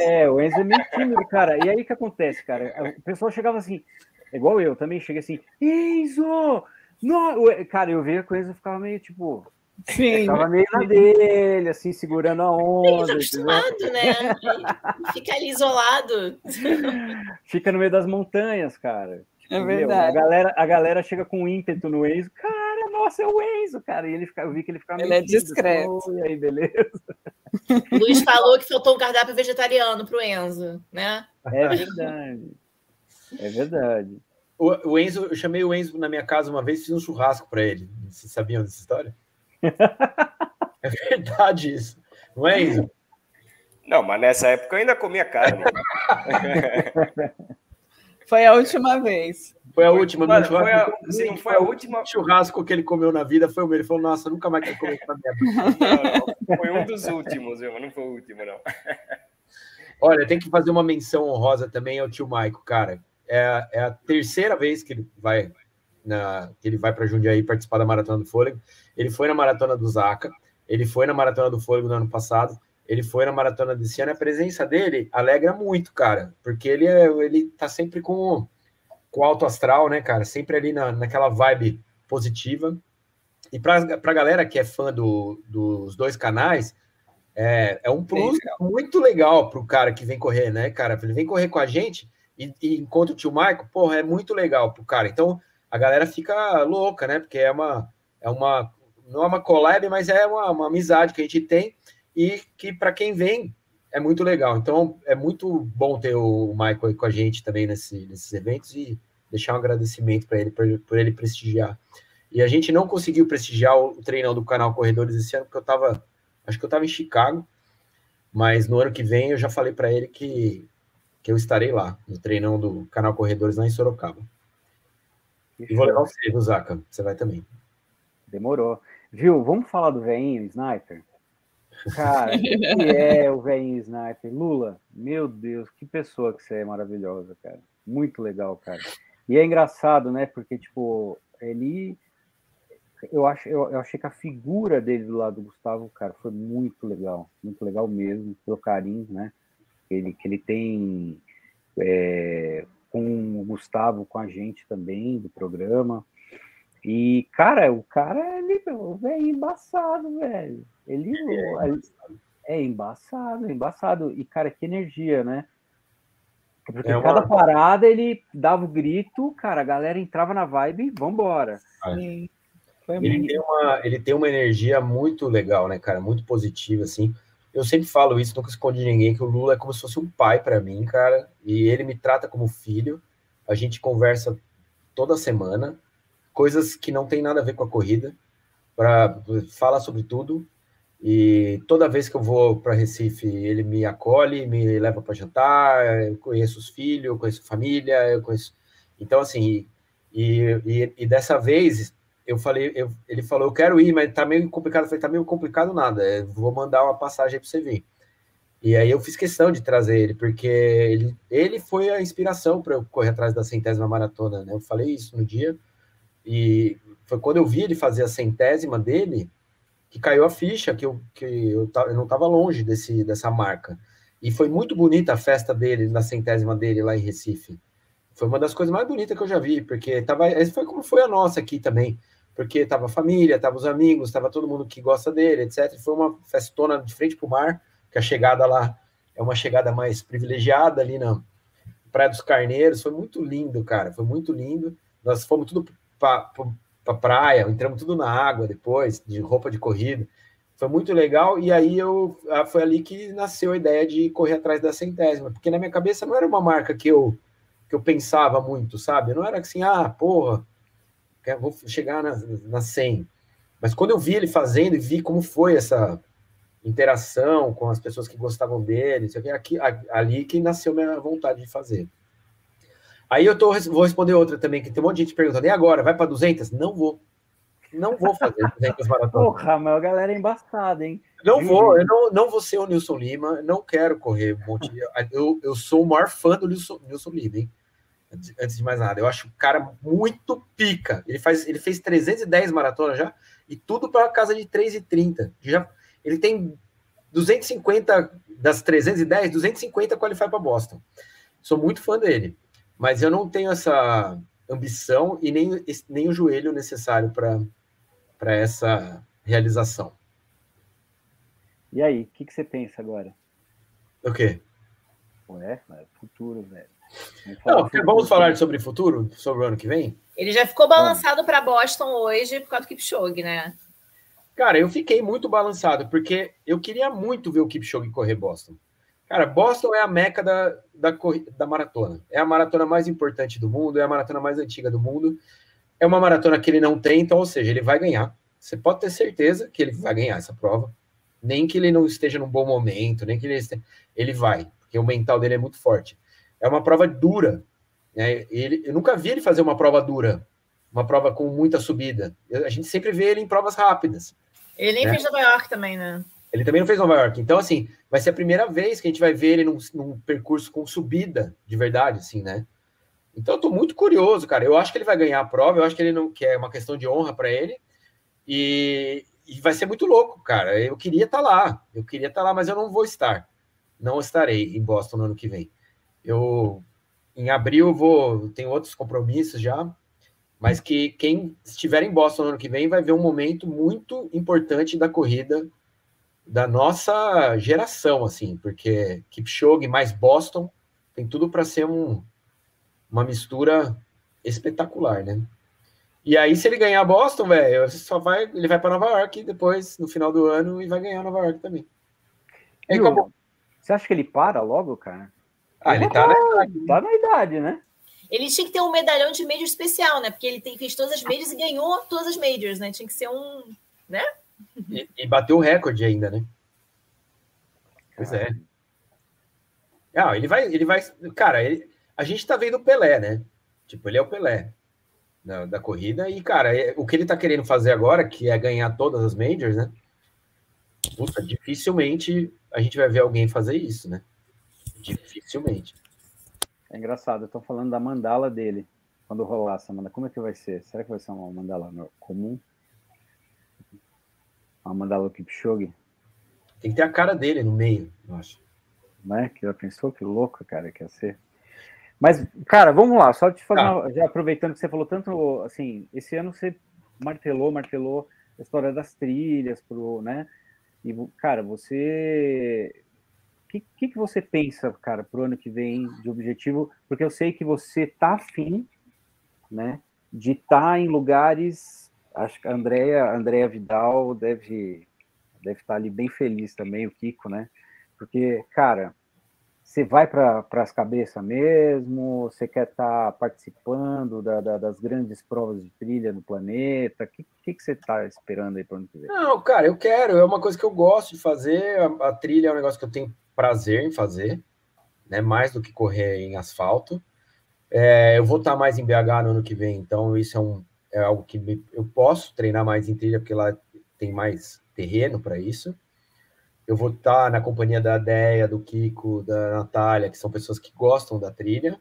É, o Enzo é meio tímido, cara. E aí o que acontece, cara? O pessoal chegava assim, igual eu também, cheguei assim, Enzo! No... Cara, eu via que o Enzo ficava meio tipo, Sim. Tava meio na dele, assim, segurando a onda. acostumado, né? Fica ali isolado. Fica no meio das montanhas, cara. É verdade. A galera, a galera chega com ímpeto no Enzo. Cara, nossa, é o Enzo, cara. E ele fica, eu vi que ele ficava Ele é discreto. Assim, e aí, beleza? O Luiz falou que faltou um cardápio vegetariano pro Enzo, né? É verdade. É verdade. O, o, Enzo, eu chamei o Enzo na minha casa uma vez, fiz um churrasco para ele. Vocês sabiam dessa história? é verdade isso. Não é, Enzo? Não, mas nessa época eu ainda comia carne. Foi a última vez. Foi a última. Mano, foi a, se não foi a última. churrasco que ele comeu na vida foi o meu. Ele falou, nossa, nunca mais quero comer essa merda. Não, não, foi um dos últimos, mas não foi o último, não. Olha, tem que fazer uma menção honrosa também ao tio Maico, cara. É, é a terceira vez que ele vai na, que ele vai para Jundiaí participar da Maratona do Fôlego. Ele foi na Maratona do Zaca, ele foi na Maratona do Fôlego no ano passado, ele foi na Maratona desse ano. A presença dele alegra muito, cara, porque ele, é, ele tá sempre com, com alto astral, né, cara? Sempre ali na, naquela vibe positiva. E para a galera que é fã do, dos dois canais, é, é um plus muito legal para o cara que vem correr, né, cara? Ele vem correr com a gente e, e encontra o tio Maico, porra, é muito legal pro cara. Então a galera fica louca, né? Porque é uma, é uma não é uma collab, mas é uma, uma amizade que a gente tem e que para quem vem é muito legal. Então é muito bom ter o Michael aí com a gente também nesse, nesses eventos e deixar um agradecimento para ele por, por, ele prestigiar. E a gente não conseguiu prestigiar o, treinão do canal Corredores esse ano porque eu tava, acho que eu tava em Chicago, mas no ano que vem eu já falei para ele que que eu estarei lá, no treinão do canal Corredores lá em Sorocaba. E vou levar você, Zaka. Você vai também. Demorou. Viu? Vamos falar do veinho Sniper? Cara, que é o veinho Sniper? Lula, meu Deus, que pessoa que você é maravilhosa, cara. Muito legal, cara. E é engraçado, né? Porque, tipo, ele. Eu, acho, eu, eu achei que a figura dele do lado do Gustavo, cara, foi muito legal. Muito legal mesmo, pelo carinho, né? ele, que ele tem é, com o Gustavo, com a gente também do programa. E, cara, o cara, ele é embaçado, velho. Ele é, é embaçado, é embaçado. E, cara, que energia, né? Porque é uma... cada parada ele dava o grito, cara, a galera entrava na vibe e vambora. Sim. Ele, muito... tem uma, ele tem uma energia muito legal, né, cara? Muito positiva, assim eu sempre falo isso, nunca escondi ninguém, que o Lula é como se fosse um pai para mim, cara, e ele me trata como filho. A gente conversa toda semana, coisas que não tem nada a ver com a corrida, para falar sobre tudo. E toda vez que eu vou para Recife, ele me acolhe, me leva para jantar. Eu conheço os filhos, eu conheço a família, eu conheço. Então, assim, e, e, e dessa vez eu falei, eu, ele falou, eu quero ir, mas tá meio complicado. Eu falei, tá meio complicado nada, é, vou mandar uma passagem para você vir. E aí eu fiz questão de trazer ele, porque ele, ele foi a inspiração para eu correr atrás da centésima maratona, né? Eu falei isso no dia, e foi quando eu vi ele fazer a centésima dele, que caiu a ficha, que eu, que eu, eu não estava longe desse, dessa marca. E foi muito bonita a festa dele, na centésima dele lá em Recife. Foi uma das coisas mais bonitas que eu já vi, porque tava, foi como foi a nossa aqui também porque estava a família, estava os amigos, estava todo mundo que gosta dele, etc. Foi uma festona de frente para o mar, que a chegada lá é uma chegada mais privilegiada ali na Praia dos Carneiros. Foi muito lindo, cara, foi muito lindo. Nós fomos tudo para pra praia, entramos tudo na água depois, de roupa de corrida. Foi muito legal, e aí eu foi ali que nasceu a ideia de correr atrás da centésima, porque na minha cabeça não era uma marca que eu, que eu pensava muito, sabe? Não era assim, ah, porra, vou chegar na, na 100. Mas quando eu vi ele fazendo e vi como foi essa interação com as pessoas que gostavam dele, aqui, ali que nasceu minha vontade de fazer. Aí eu tô, vou responder outra também, que tem um monte de gente perguntando, e agora, vai para 200? Não vou. Não vou fazer 200 maratonas. Porra, mas a galera é embaçada, hein? Não vou, eu não, não vou ser o Nilson Lima, não quero correr um monte de... Eu, eu sou o maior fã do Nilson, Nilson Lima, hein? Antes de mais nada. Eu acho o cara muito pica. Ele, faz, ele fez 310 maratonas já, e tudo para casa de 3,30. Já, ele tem 250 das 310, 250 qualify para Boston. Sou muito fã dele, mas eu não tenho essa ambição e nem, nem o joelho necessário para essa realização. E aí, o que, que você pensa agora? O quê? Ué, futuro, velho. Vamos, Não, vamos falar sobre futuro, sobre o ano que vem? Ele já ficou balançado para Boston hoje por causa do Kipchoge, né? Cara, eu fiquei muito balançado, porque eu queria muito ver o Kipchoge correr Boston. Cara, Boston é a meca da, da, da maratona. É a maratona mais importante do mundo, é a maratona mais antiga do mundo. É uma maratona que ele não tem, então, ou seja, ele vai ganhar. Você pode ter certeza que ele vai ganhar essa prova. Nem que ele não esteja num bom momento, nem que ele esteja... Ele vai, porque o mental dele é muito forte. É uma prova dura. Né? Ele, eu nunca vi ele fazer uma prova dura, uma prova com muita subida. A gente sempre vê ele em provas rápidas. Ele nem né? fez Nova York também, né? Ele também não fez Nova York. Então, assim, vai ser a primeira vez que a gente vai ver ele num, num percurso com subida de verdade, assim, né? Então, eu tô muito curioso, cara. Eu acho que ele vai ganhar a prova. Eu acho que ele não que é uma questão de honra para ele. E, e, vai ser muito louco, cara. Eu queria estar tá lá. Eu queria estar tá lá, mas eu não vou estar. Não estarei em Boston no ano que vem. Eu em abril vou tenho outros compromissos já, mas que quem estiver em Boston no ano que vem vai ver um momento muito importante da corrida da nossa geração, assim, porque Kipchoge mais Boston tem tudo para ser um, uma mistura espetacular, né? E aí, se ele ganhar Boston, velho, só vai, ele vai para Nova York depois, no final do ano, e vai ganhar Nova York também. Aí. Você acha que ele para logo, cara? Ah, ele, tá, tá, na idade. Tá na idade, né? Ele tinha que ter um medalhão de major especial, né? Porque ele tem, fez todas as majors e ganhou todas as majors, né? Tinha que ser um, né? E, e bateu o recorde ainda, né? Pois é. Não, ele vai, ele vai. Cara, ele, a gente tá vendo o Pelé, né? Tipo, ele é o Pelé da, da corrida. E, cara, é, o que ele tá querendo fazer agora, que é ganhar todas as majors, né? Puta, dificilmente a gente vai ver alguém fazer isso, né? Dificilmente. É engraçado, eu tô falando da mandala dele. Quando rolar essa mandala, como é que vai ser? Será que vai ser uma mandala comum? Uma mandala Kipchoge? Tem que ter a cara dele no meio, eu acho. Né? Que já pensou que louco, cara, que ia ser. Mas, cara, vamos lá, só te fazer, tá. uma, já aproveitando que você falou tanto, assim, esse ano você martelou, martelou a história das trilhas, pro, né? E, cara, você. O que, que, que, você pensa, cara, pro ano que vem de objetivo? Porque eu sei que você tá afim, né, de estar tá em lugares. Acho que a Andrea, Andrea Vidal deve deve estar ali bem feliz também, o Kiko, né? Porque, cara, você vai para as cabeças mesmo? Você quer estar tá participando da, da, das grandes provas de trilha no planeta? O que, que, que, você está esperando aí para o ano que vem? Não, cara, eu quero. É uma coisa que eu gosto de fazer. A, a, trilha é um negócio que eu tenho prazer em fazer, né? Mais do que correr em asfalto. É, eu vou estar tá mais em BH no ano que vem, então isso é, um, é algo que me, eu posso treinar mais em trilha, porque lá tem mais terreno para isso. Eu vou estar na companhia da Deia, do Kiko, da Natália, que são pessoas que gostam da trilha.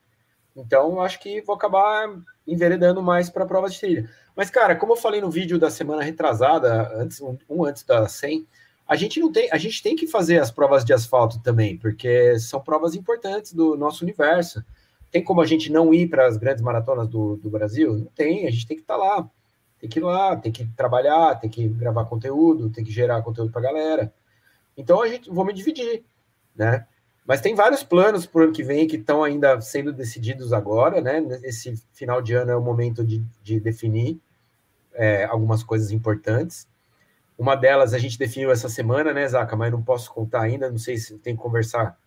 Então, acho que vou acabar enveredando mais para provas de trilha. Mas, cara, como eu falei no vídeo da semana retrasada, antes, um, antes da 100, a gente não tem, a gente tem que fazer as provas de asfalto também, porque são provas importantes do nosso universo. Tem como a gente não ir para as grandes maratonas do, do Brasil? Não tem, a gente tem que estar tá lá tem que ir lá, tem que trabalhar, tem que gravar conteúdo, tem que gerar conteúdo para a galera. Então a gente vou me dividir, né? Mas tem vários planos para o ano que vem que estão ainda sendo decididos agora, né? Esse final de ano é o momento de, de definir é, algumas coisas importantes. Uma delas a gente definiu essa semana, né, Zaca? Mas não posso contar ainda, não sei se tem que conversar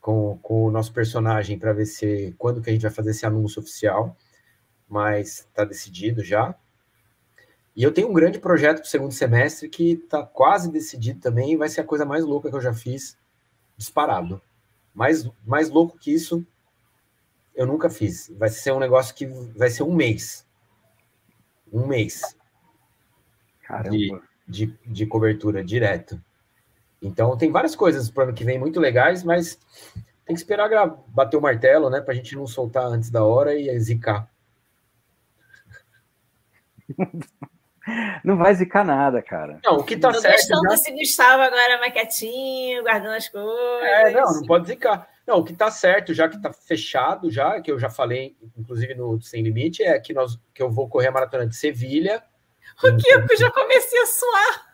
com, com o nosso personagem para ver se quando que a gente vai fazer esse anúncio oficial, mas está decidido já. E eu tenho um grande projeto para o segundo semestre que está quase decidido também, e vai ser a coisa mais louca que eu já fiz, disparado. Mais, mais louco que isso, eu nunca fiz. Vai ser um negócio que vai ser um mês. Um mês. Caramba. De, de, de cobertura direto. Então, tem várias coisas para o ano que vem muito legais, mas tem que esperar bater o martelo, né? Para a gente não soltar antes da hora e zicar. Não vai zicar nada, cara. Não, o que tá Tô certo. Gostando já... desse Gustavo agora mais quietinho, guardando as coisas. É, não, não pode zicar. Não, o que tá certo, já que tá fechado, já, que eu já falei, inclusive no Sem Limite, é que, nós, que eu vou correr a maratona de Sevilha O Kiko já comecei a suar.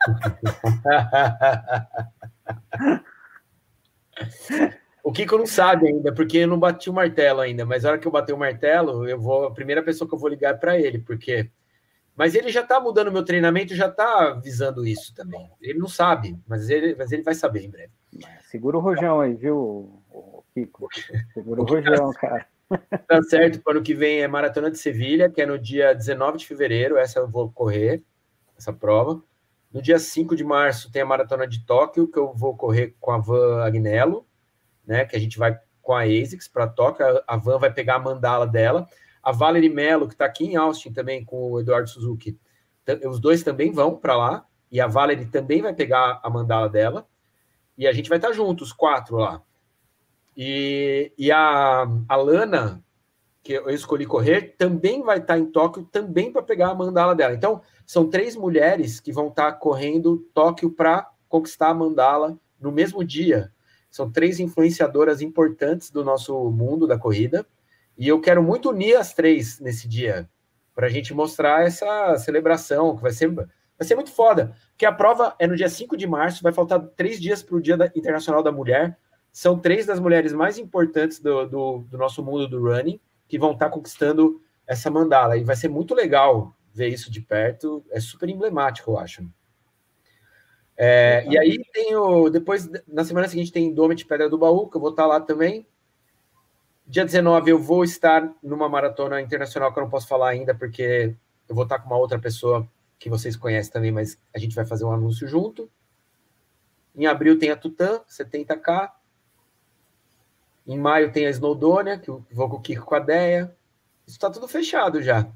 o Kiko não sabe ainda, porque eu não bati o martelo ainda, mas na hora que eu bater o martelo, eu vou. A primeira pessoa que eu vou ligar é para ele, porque. Mas ele já está mudando meu treinamento, já está visando isso também. Ele não sabe, mas ele, mas ele vai saber em breve. Segura o rojão aí, viu, Kiko? Segura o rojão, cara. Tá certo, para o ano que vem é Maratona de Sevilha, que é no dia 19 de fevereiro, essa eu vou correr, essa prova. No dia 5 de março tem a Maratona de Tóquio, que eu vou correr com a Van Agnello, né, que a gente vai com a ASICS para Tóquio, a Van vai pegar a mandala dela. A Valerie Mello, que está aqui em Austin também com o Eduardo Suzuki, os dois também vão para lá, e a Valerie também vai pegar a mandala dela, e a gente vai estar tá juntos, os quatro lá. E, e a, a Lana, que eu escolhi correr, também vai estar em Tóquio, também para pegar a mandala dela. Então, são três mulheres que vão estar correndo Tóquio para conquistar a mandala no mesmo dia. São três influenciadoras importantes do nosso mundo da corrida. E eu quero muito unir as três nesse dia, para a gente mostrar essa celebração, que vai ser, vai ser muito foda. Porque a prova é no dia 5 de março, vai faltar três dias para o Dia Internacional da Mulher são três das mulheres mais importantes do, do, do nosso mundo do running que vão estar tá conquistando essa mandala. E vai ser muito legal ver isso de perto. É super emblemático, eu acho. É, e aí tem o. Depois, na semana seguinte, tem Domit Pedra do Baú, que eu vou estar tá lá também. Dia 19 eu vou estar numa maratona internacional que eu não posso falar ainda, porque eu vou estar com uma outra pessoa que vocês conhecem também, mas a gente vai fazer um anúncio junto. Em abril tem a Tutã, 70K. Em maio tem a Snowdonia, que eu vou com o Kiko com a Deia. Isso está tudo fechado já.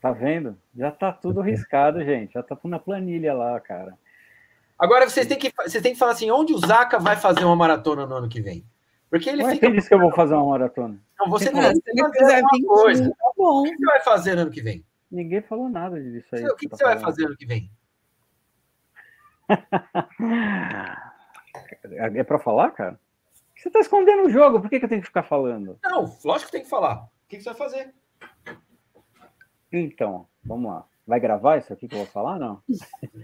Tá vendo? Já tá tudo riscado, gente. Já tá tudo na planilha lá, cara. Agora vocês têm que, vocês têm que falar assim, onde o Zaca vai fazer uma maratona no ano que vem? Porque ele Mas fica... Quem disse que eu vou fazer uma maratona? Não, você não. Se ele fizer 20 coisa. Tá bom. O que você vai fazer no ano que vem? Ninguém falou nada disso aí. O que, que, que você tá vai fazer ano que vem? é para falar, cara? Você está escondendo o jogo, por que, que eu tenho que ficar falando? Não, lógico que tem que falar. O que, que você vai fazer? Então, vamos lá. Vai gravar isso aqui que eu vou falar, não?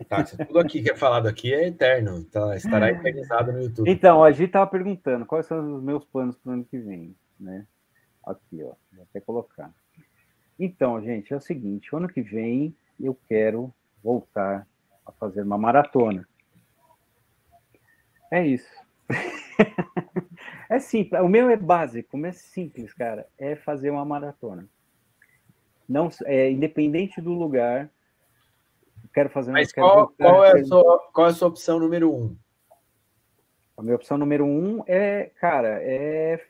Tá, tudo aqui que é falado aqui é eterno, tá, estará eternizado no YouTube. Então, a gente estava perguntando quais são os meus planos para o ano que vem, né? Aqui, ó, vou até colocar. Então, gente, é o seguinte, ano que vem eu quero voltar a fazer uma maratona. É isso. é simples. O meu é básico, é simples, cara. É fazer uma maratona. Não, é independente do lugar. Quero fazer. Mas qual, qual, é a sua, qual é a sua opção número um? A minha opção número um é, cara, é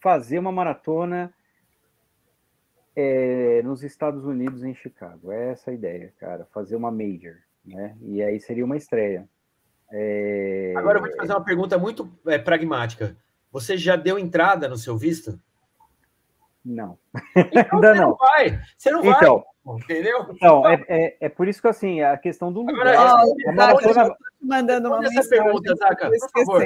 fazer uma maratona é, nos Estados Unidos, em Chicago. É essa a ideia, cara. Fazer uma major, né? E aí seria uma estreia. É... Agora eu vou te fazer uma pergunta muito é, pragmática. Você já deu entrada no seu visto? Não. Então, Ainda você não. não vai. Você não então, vai. Entendeu? Então, é, é, é, por isso que assim, a questão do lugar. Agora, oh, a maratona... mandando uma essa pergunta, Zaca, por favor.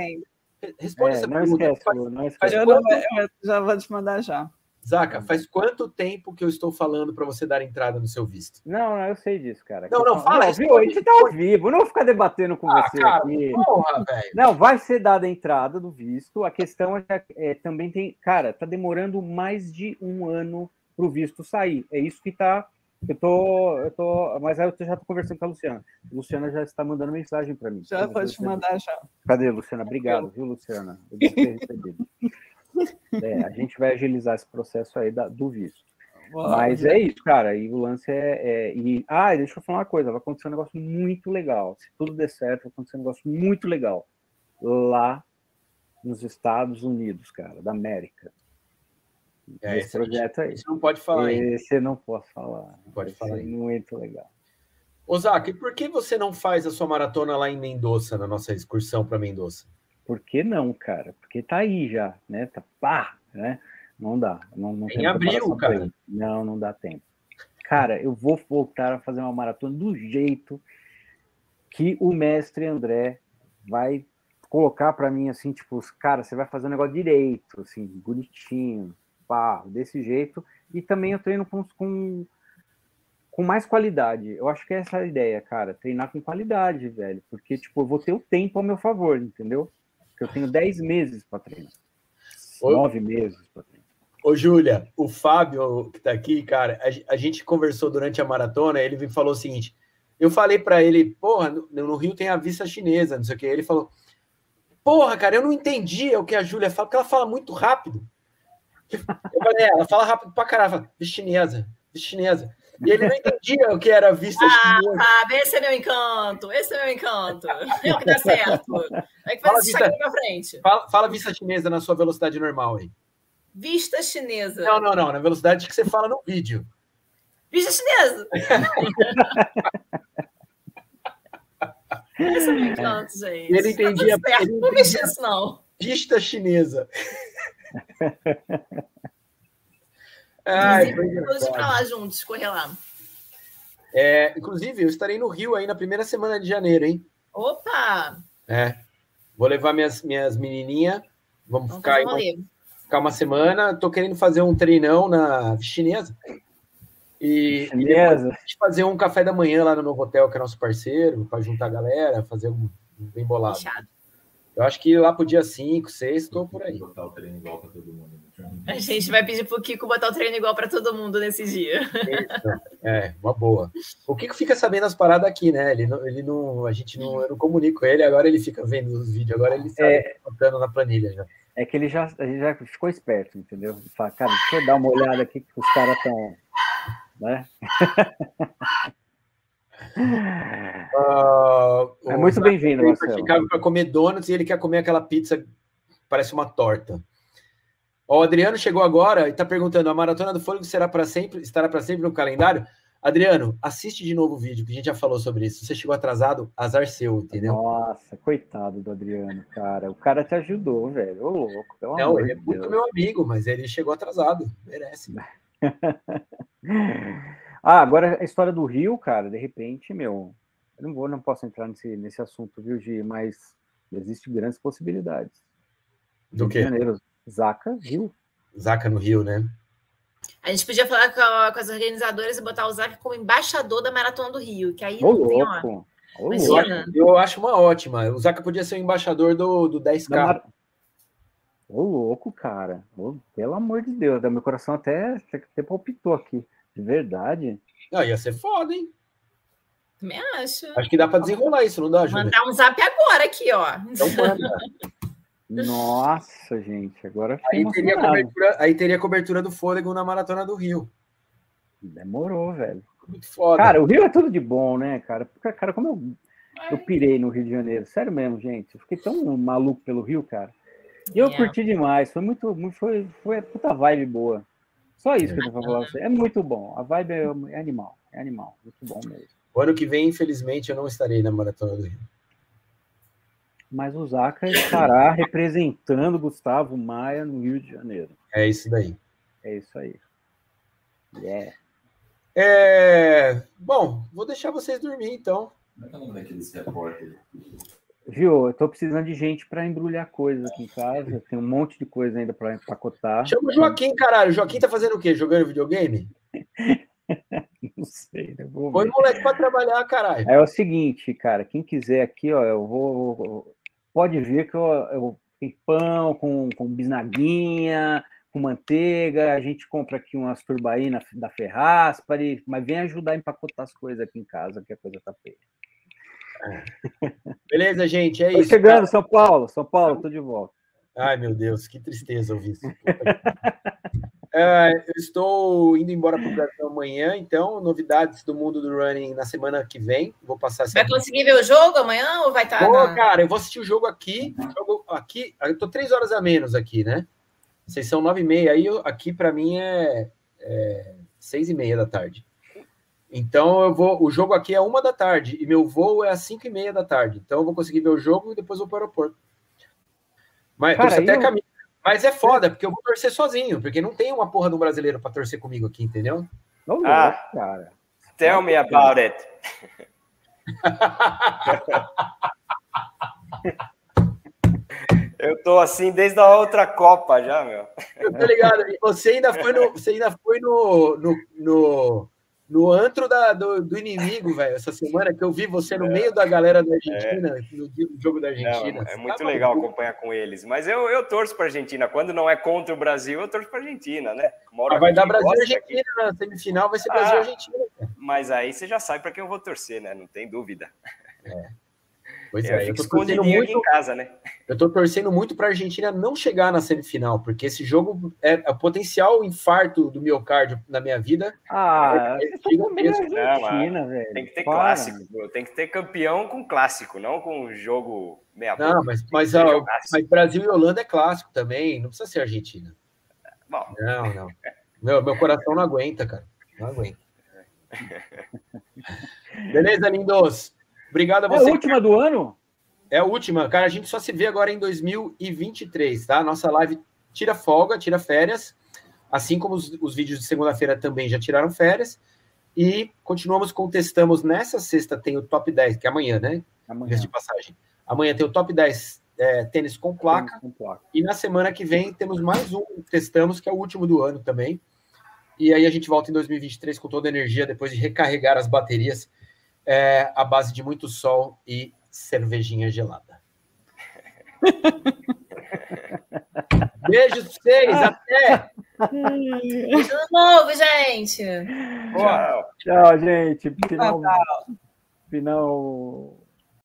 Responde é, essa não pergunta. Esquece, faz, não esquece. Eu, não, eu já vou te mandar já. Zaca, faz quanto tempo que eu estou falando para você dar entrada no seu visto? Não, não, eu sei disso, cara. Não, não, fala não, viu? A gente está ao vivo, não vou ficar debatendo com ah, você cara, aqui. Porra, velho. Não, vai ser dada a entrada do visto. A questão é, é também tem. Cara, tá demorando mais de um ano para o visto sair. É isso que tá. Eu tô, eu tô, mas aí eu já tô conversando com a Luciana. A Luciana já está mandando mensagem para mim. Já pode te mandar já. Cadê, Luciana? Obrigado, viu, Luciana? Eu ter recebido. É, a gente vai agilizar esse processo aí da, do visto. Uau, Mas é isso, cara. E o lance é, é, e, Ah, deixa eu falar uma coisa: vai acontecer um negócio muito legal. Se tudo der certo, vai acontecer um negócio muito legal. Lá nos Estados Unidos, cara, da América. É, esse projeto aí. Você não pode falar. Esse eu não posso falar. Não pode falar. É muito legal. Osaka, e por que você não faz a sua maratona lá em Mendoza, na nossa excursão para Mendoza? Por que não, cara? Porque tá aí já, né? Tá pá, né? Não dá. Não, não em abril, cara. Não, não dá tempo. Cara, eu vou voltar a fazer uma maratona do jeito que o mestre André vai colocar para mim assim, tipo, cara, você vai fazer um negócio direito, assim, bonitinho, pá, desse jeito. E também eu treino com, com, com mais qualidade. Eu acho que é essa a ideia, cara. Treinar com qualidade, velho. Porque, tipo, eu vou ter o tempo ao meu favor, entendeu? Porque eu tenho 10 meses para treinar. 9 meses para treinar. Ô, Júlia, o Fábio, que tá aqui, cara, a, a, gente conversou durante a maratona, ele me falou o seguinte: eu falei para ele, porra, no, no, Rio tem a vista chinesa, não sei o que. Ele falou, porra, cara, eu não entendi o que a Júlia fala, porque ela fala muito rápido. Eu falei, é, ela fala rápido pra caralho, fala, chinesa, chinesa. E ele não entendia o que era vista ah, chinesa. Ah, esse é meu encanto, esse é meu encanto. É o que dá certo. É que faz fala, vista, pra frente. Fala, fala vista chinesa na sua velocidade normal aí. Vista chinesa. Não, não, não. Na velocidade que você fala no vídeo. Vista chinesa. Esse é meu encanto, gente. Ele entendia. Tá ele não mexer isso, não. Vista chinesa. Ai, Vamos para lá juntos, correr lá. É, inclusive, eu estarei no Rio aí na primeira semana de janeiro, hein? Opa! É. Vou levar minhas, minhas menininhas. Vamos, Vamos ficar aí uma, ficar uma semana. Tô querendo fazer um treinão na chinesa. E, chinesa. e fazer um café da manhã lá no novo hotel, que é nosso parceiro, para juntar a galera, fazer um, um bem bolado. Fechado. Eu acho que lá pro dia 5, 6, estou por aí. Botar o treino igual para todo mundo. A gente vai pedir pro Kiko botar o treino igual para todo mundo nesse dia. Isso. É, uma boa. O Kiko fica sabendo as paradas aqui, né? Ele não, ele não, a gente não, eu não comunico ele, agora ele fica vendo os vídeos, agora ele está é, botando na planilha já. É que ele já, ele já ficou esperto, entendeu? Ele fala, cara, deixa eu dar uma olhada aqui que os caras estão. Né? Uh, é muito bem-vindo, Marcelo. Chicago para comer donuts e ele quer comer aquela pizza parece uma torta. O Adriano chegou agora e está perguntando: a maratona do fôlego será para sempre? Estará para sempre no calendário? Adriano, assiste de novo o vídeo, que a gente já falou sobre isso. Você chegou atrasado, azar seu, entendeu? Nossa, coitado do Adriano, cara. O cara te ajudou, velho. Ô, louco. Não, ele é muito Deus. meu amigo, mas ele chegou atrasado. Merece. ah, agora a história do Rio, cara, de repente, meu. Eu não vou, não posso entrar nesse, nesse assunto, viu, Gi? Mas existem grandes possibilidades. Do quê? Janeiro, Zaca, Rio. Zaca no Rio, né? A gente podia falar com, a, com, as organizadoras e botar o Zaca como embaixador da Maratona do Rio, que aí Ô, não tem, ó. Ô, eu acho uma ótima. O Zaca podia ser o embaixador do, do 10K. Mar... Ô, louco, cara. Ô, pelo amor de Deus, meu coração até, até palpitou aqui. De verdade. Não, ia ser foda, hein? Também acho. Acho que dá para desenrolar isso, não dá, Júlia? Mandar um zap agora aqui, ó. Então manda. Nossa, gente, agora aí teria, cobertura, aí teria cobertura do fôlego na Maratona do Rio. Demorou, velho. Muito foda. Cara, o Rio é tudo de bom, né, cara? Porque, cara, como eu, eu pirei no Rio de Janeiro, sério mesmo, gente. Eu fiquei tão maluco pelo Rio, cara. E eu é. curti demais. Foi muito, foi, foi puta vibe boa. Só isso que eu vou falar pra você. É muito bom. A vibe é, é animal. É animal. Muito bom mesmo. O ano que vem, infelizmente, eu não estarei na Maratona do Rio mas o Zaca estará representando Gustavo Maia no Rio de Janeiro. É isso daí. É isso aí. Yeah. É... Bom, vou deixar vocês dormir então. Como é que é o nome daqueles repórteres? Viu, eu tô precisando de gente para embrulhar coisas aqui em casa. Tem um monte de coisa ainda para empacotar. Chama o Joaquim, caralho. O Joaquim tá fazendo o quê? Jogando videogame? Não sei, né? Vou Põe o moleque para trabalhar, caralho. É o seguinte, cara. Quem quiser aqui, ó, eu vou pode ver que eu, eu tem pão com, com bisnaguinha, com manteiga, a gente compra aqui umas turbaínas da Ferraspari, mas vem ajudar a empacotar as coisas aqui em casa, que a coisa tá feia. Beleza, gente, é tô isso. chegando, São Paulo, São Paulo, tô de volta. Ai, meu Deus, que tristeza ouvir isso. É, eu estou indo embora para o Brasil amanhã, então, novidades do mundo do running na semana que vem. Vou passar Vai conseguir ver o jogo amanhã ou vai estar? Tá na... cara, eu vou assistir o jogo aqui. Jogo aqui, eu estou três horas a menos aqui, né? Vocês são nove e meia, aí eu, aqui para mim é, é seis e meia da tarde. Então eu vou. O jogo aqui é uma da tarde e meu voo é às cinco e meia da tarde. Então eu vou conseguir ver o jogo e depois vou para o aeroporto. Mas Cara, até eu... caminho. Mas é foda, porque eu vou torcer sozinho, porque não tem uma porra do brasileiro para torcer comigo aqui, entendeu? Não, ah, cara. Tell me about it. Eu tô assim desde a outra Copa já, meu. Eu tô ligado. Você ainda foi no, você ainda foi no, no, no, no antro da, do, do inimigo, velho, essa semana que eu vi você no é, meio da galera da Argentina, é. no, jogo da Argentina. Não, é muito tá legal acompanhar com eles. Mas eu, eu torço para Argentina. Quando não é contra o Brasil, eu torço para Argentina, né? Ah, vai dar Brasil e Argentina aqui. na semifinal, vai ser Brasil e ah, Argentina. Mas aí você já sabe para quem eu vou torcer, né? Não tem dúvida. É. Pois é, é eu tô torcendo muito em casa, né? Eu tô torcendo muito para a Argentina não chegar na semifinal, porque esse jogo é, é o potencial infarto do miocárdio na minha vida. Ah, é, Argentina, velho. Tem que ter Para. clássico, tem que ter campeão com clássico, não com jogo meia boca. Não, mas, mas, ó, mas Brasil e Holanda é clássico também, não precisa ser Argentina. Bom. Não, não. Meu, meu coração não aguenta, cara. Não aguenta. Beleza, lindos? Obrigado a você. É a última do ano? É a última, cara. A gente só se vê agora em 2023, tá? Nossa live tira folga, tira férias. Assim como os, os vídeos de segunda-feira também já tiraram férias. E continuamos com testamos. Nessa sexta tem o top 10, que é amanhã, né? Amanhã. De passagem. Amanhã tem o top 10 é, tênis com placa. Tênis com placa. E na semana que vem temos mais um testamos, que é o último do ano também. E aí a gente volta em 2023 com toda a energia, depois de recarregar as baterias é, à base de muito sol e cervejinha gelada. Beijo pra vocês, até! Tudo novo, gente! Tchau, Tchau gente. Final, final